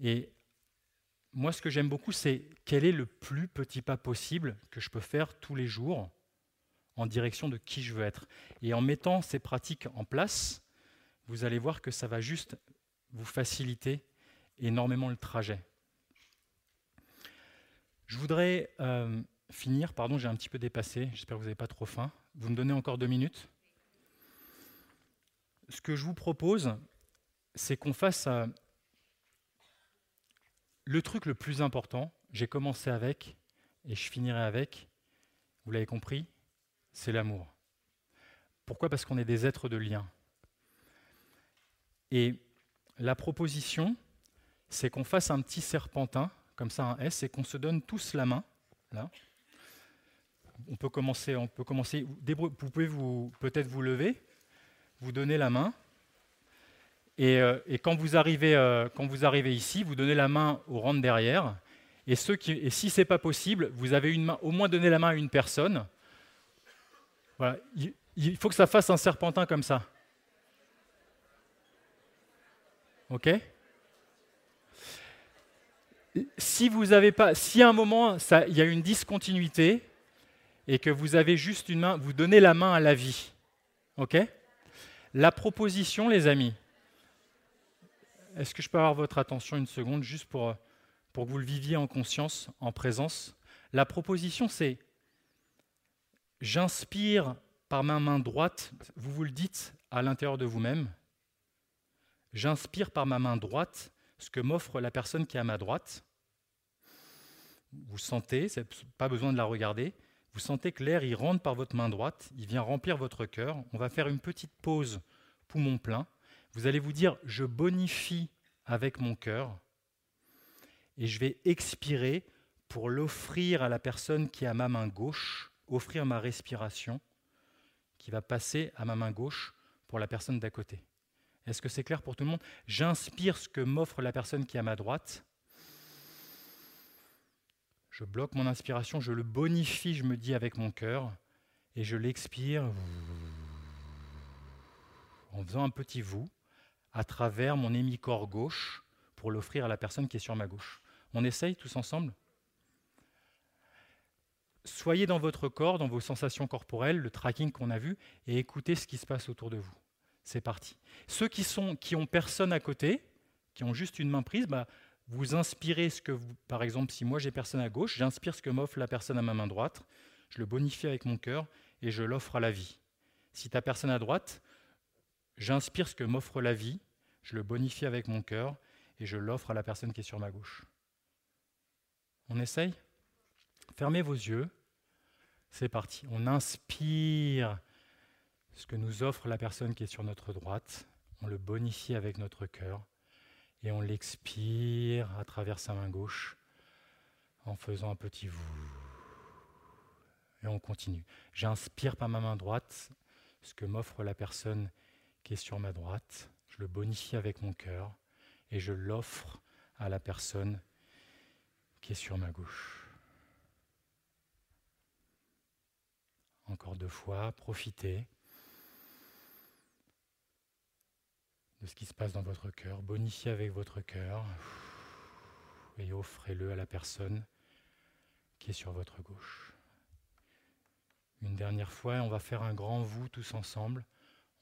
Et moi, ce que j'aime beaucoup, c'est quel est le plus petit pas possible que je peux faire tous les jours en direction de qui je veux être. Et en mettant ces pratiques en place, vous allez voir que ça va juste vous faciliter énormément le trajet. Je voudrais euh, finir, pardon, j'ai un petit peu dépassé, j'espère que vous n'avez pas trop faim. Vous me donnez encore deux minutes. Ce que je vous propose, c'est qu'on fasse euh, le truc le plus important, j'ai commencé avec et je finirai avec, vous l'avez compris, c'est l'amour. Pourquoi? Parce qu'on est des êtres de lien. Et la proposition, c'est qu'on fasse un petit serpentin, comme ça un S, et qu'on se donne tous la main, là. On peut commencer, on peut commencer. Vous pouvez peut-être vous lever, vous donner la main, euh, et, quand, vous arrivez, euh, quand vous arrivez ici, vous donnez la main au rang de derrière. Et, ceux qui, et si ce n'est pas possible, vous avez une main, au moins donné la main à une personne. Voilà. Il, faut que ça fasse un serpentin comme ça. OK? Si vous avez pas, si à un moment il y a une discontinuité et que vous avez juste une main, vous donnez la main à la vie. Ok? La proposition, les amis, est-ce que je peux avoir votre attention une seconde, juste pour, pour que vous le viviez en conscience, en présence? La proposition, c'est j'inspire par ma main droite, vous vous le dites à l'intérieur de vous-même, j'inspire par ma main droite ce que m'offre la personne qui est à ma droite. Vous sentez, pas besoin de la regarder, vous sentez que l'air rentre par votre main droite, il vient remplir votre cœur. On va faire une petite pause poumon plein. Vous allez vous dire, je bonifie avec mon cœur et je vais expirer pour l'offrir à la personne qui est à ma main gauche, offrir ma respiration qui va passer à ma main gauche pour la personne d'à côté. Est-ce que c'est clair pour tout le monde? J'inspire ce que m'offre la personne qui est à ma droite. Je bloque mon inspiration, je le bonifie, je me dis avec mon cœur, et je l'expire en faisant un petit vous à travers mon hémicorps gauche pour l'offrir à la personne qui est sur ma gauche. On essaye tous ensemble? Soyez dans votre corps, dans vos sensations corporelles, le tracking qu'on a vu, et écoutez ce qui se passe autour de vous. C'est parti. Ceux qui, sont, qui ont personne à côté, qui ont juste une main prise, bah, vous inspirez ce que vous, par exemple, si moi j'ai personne à gauche, j'inspire ce que m'offre la personne à ma main droite, je le bonifie avec mon cœur et je l'offre à la vie. Si tu as personne à droite, J'inspire ce que m'offre la vie, je le bonifie avec mon cœur et je l'offre à la personne qui est sur ma gauche. On essaye? Fermez vos yeux. C'est parti. On inspire ce que nous offre la personne qui est sur notre droite. On le bonifie avec notre cœur. Et on l'expire à travers sa main gauche en faisant un petit vous. Et on continue. J'inspire par ma main droite ce que m'offre la personne qui est sur ma droite. Je le bonifie avec mon cœur et je l'offre à la personne qui est sur ma gauche. Encore deux fois, profitez de ce qui se passe dans votre cœur, bonifiez avec votre cœur et offrez-le à la personne qui est sur votre gauche. Une dernière fois, on va faire un grand vous tous ensemble.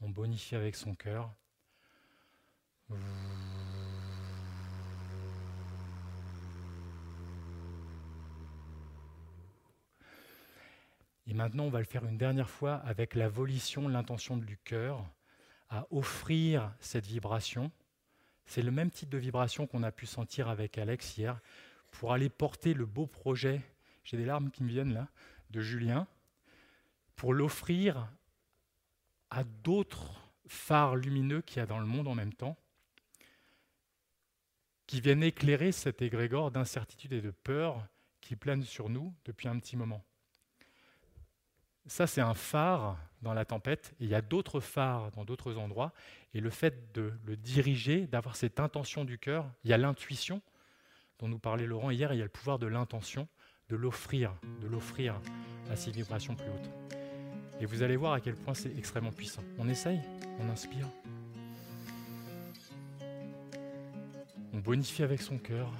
On bonifie avec son cœur. Et maintenant, on va le faire une dernière fois avec la volition, l'intention du cœur à offrir cette vibration. C'est le même type de vibration qu'on a pu sentir avec Alex hier pour aller porter le beau projet, j'ai des larmes qui me viennent là, de Julien, pour l'offrir à d'autres phares lumineux qu'il y a dans le monde en même temps, qui viennent éclairer cet égrégore d'incertitude et de peur qui plane sur nous depuis un petit moment. Ça, c'est un phare dans la tempête, et il y a d'autres phares dans d'autres endroits, et le fait de le diriger, d'avoir cette intention du cœur, il y a l'intuition dont nous parlait Laurent hier, il y a le pouvoir de l'intention, de l'offrir, de l'offrir à ces vibrations plus hautes. Et vous allez voir à quel point c'est extrêmement puissant. On essaye, on inspire. On bonifie avec son cœur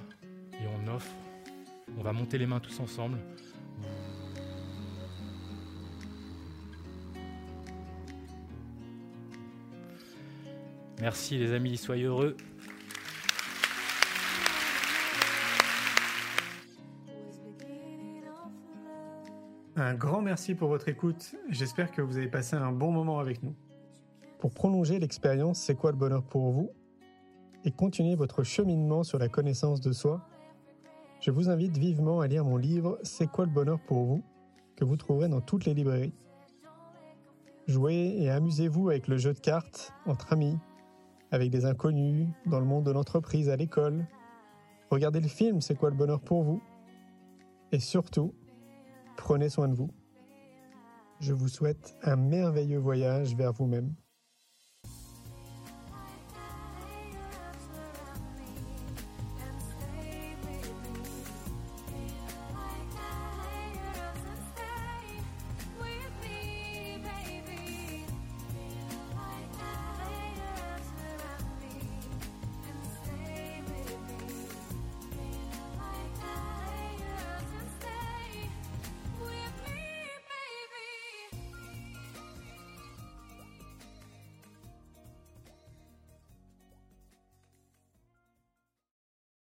et on offre. On va monter les mains tous ensemble. Merci les amis, soyez heureux. Un grand merci pour votre écoute. J'espère que vous avez passé un bon moment avec nous. Pour prolonger l'expérience C'est quoi le bonheur pour vous? Et continuer votre cheminement sur la connaissance de soi, je vous invite vivement à lire mon livre C'est quoi le bonheur pour vous? que vous trouverez dans toutes les librairies. Jouez et amusez-vous avec le jeu de cartes entre amis, avec des inconnus, dans le monde de l'entreprise, à l'école. Regardez le film C'est quoi le bonheur pour vous? Et surtout, prenez soin de vous. Je vous souhaite un merveilleux voyage vers vous-même.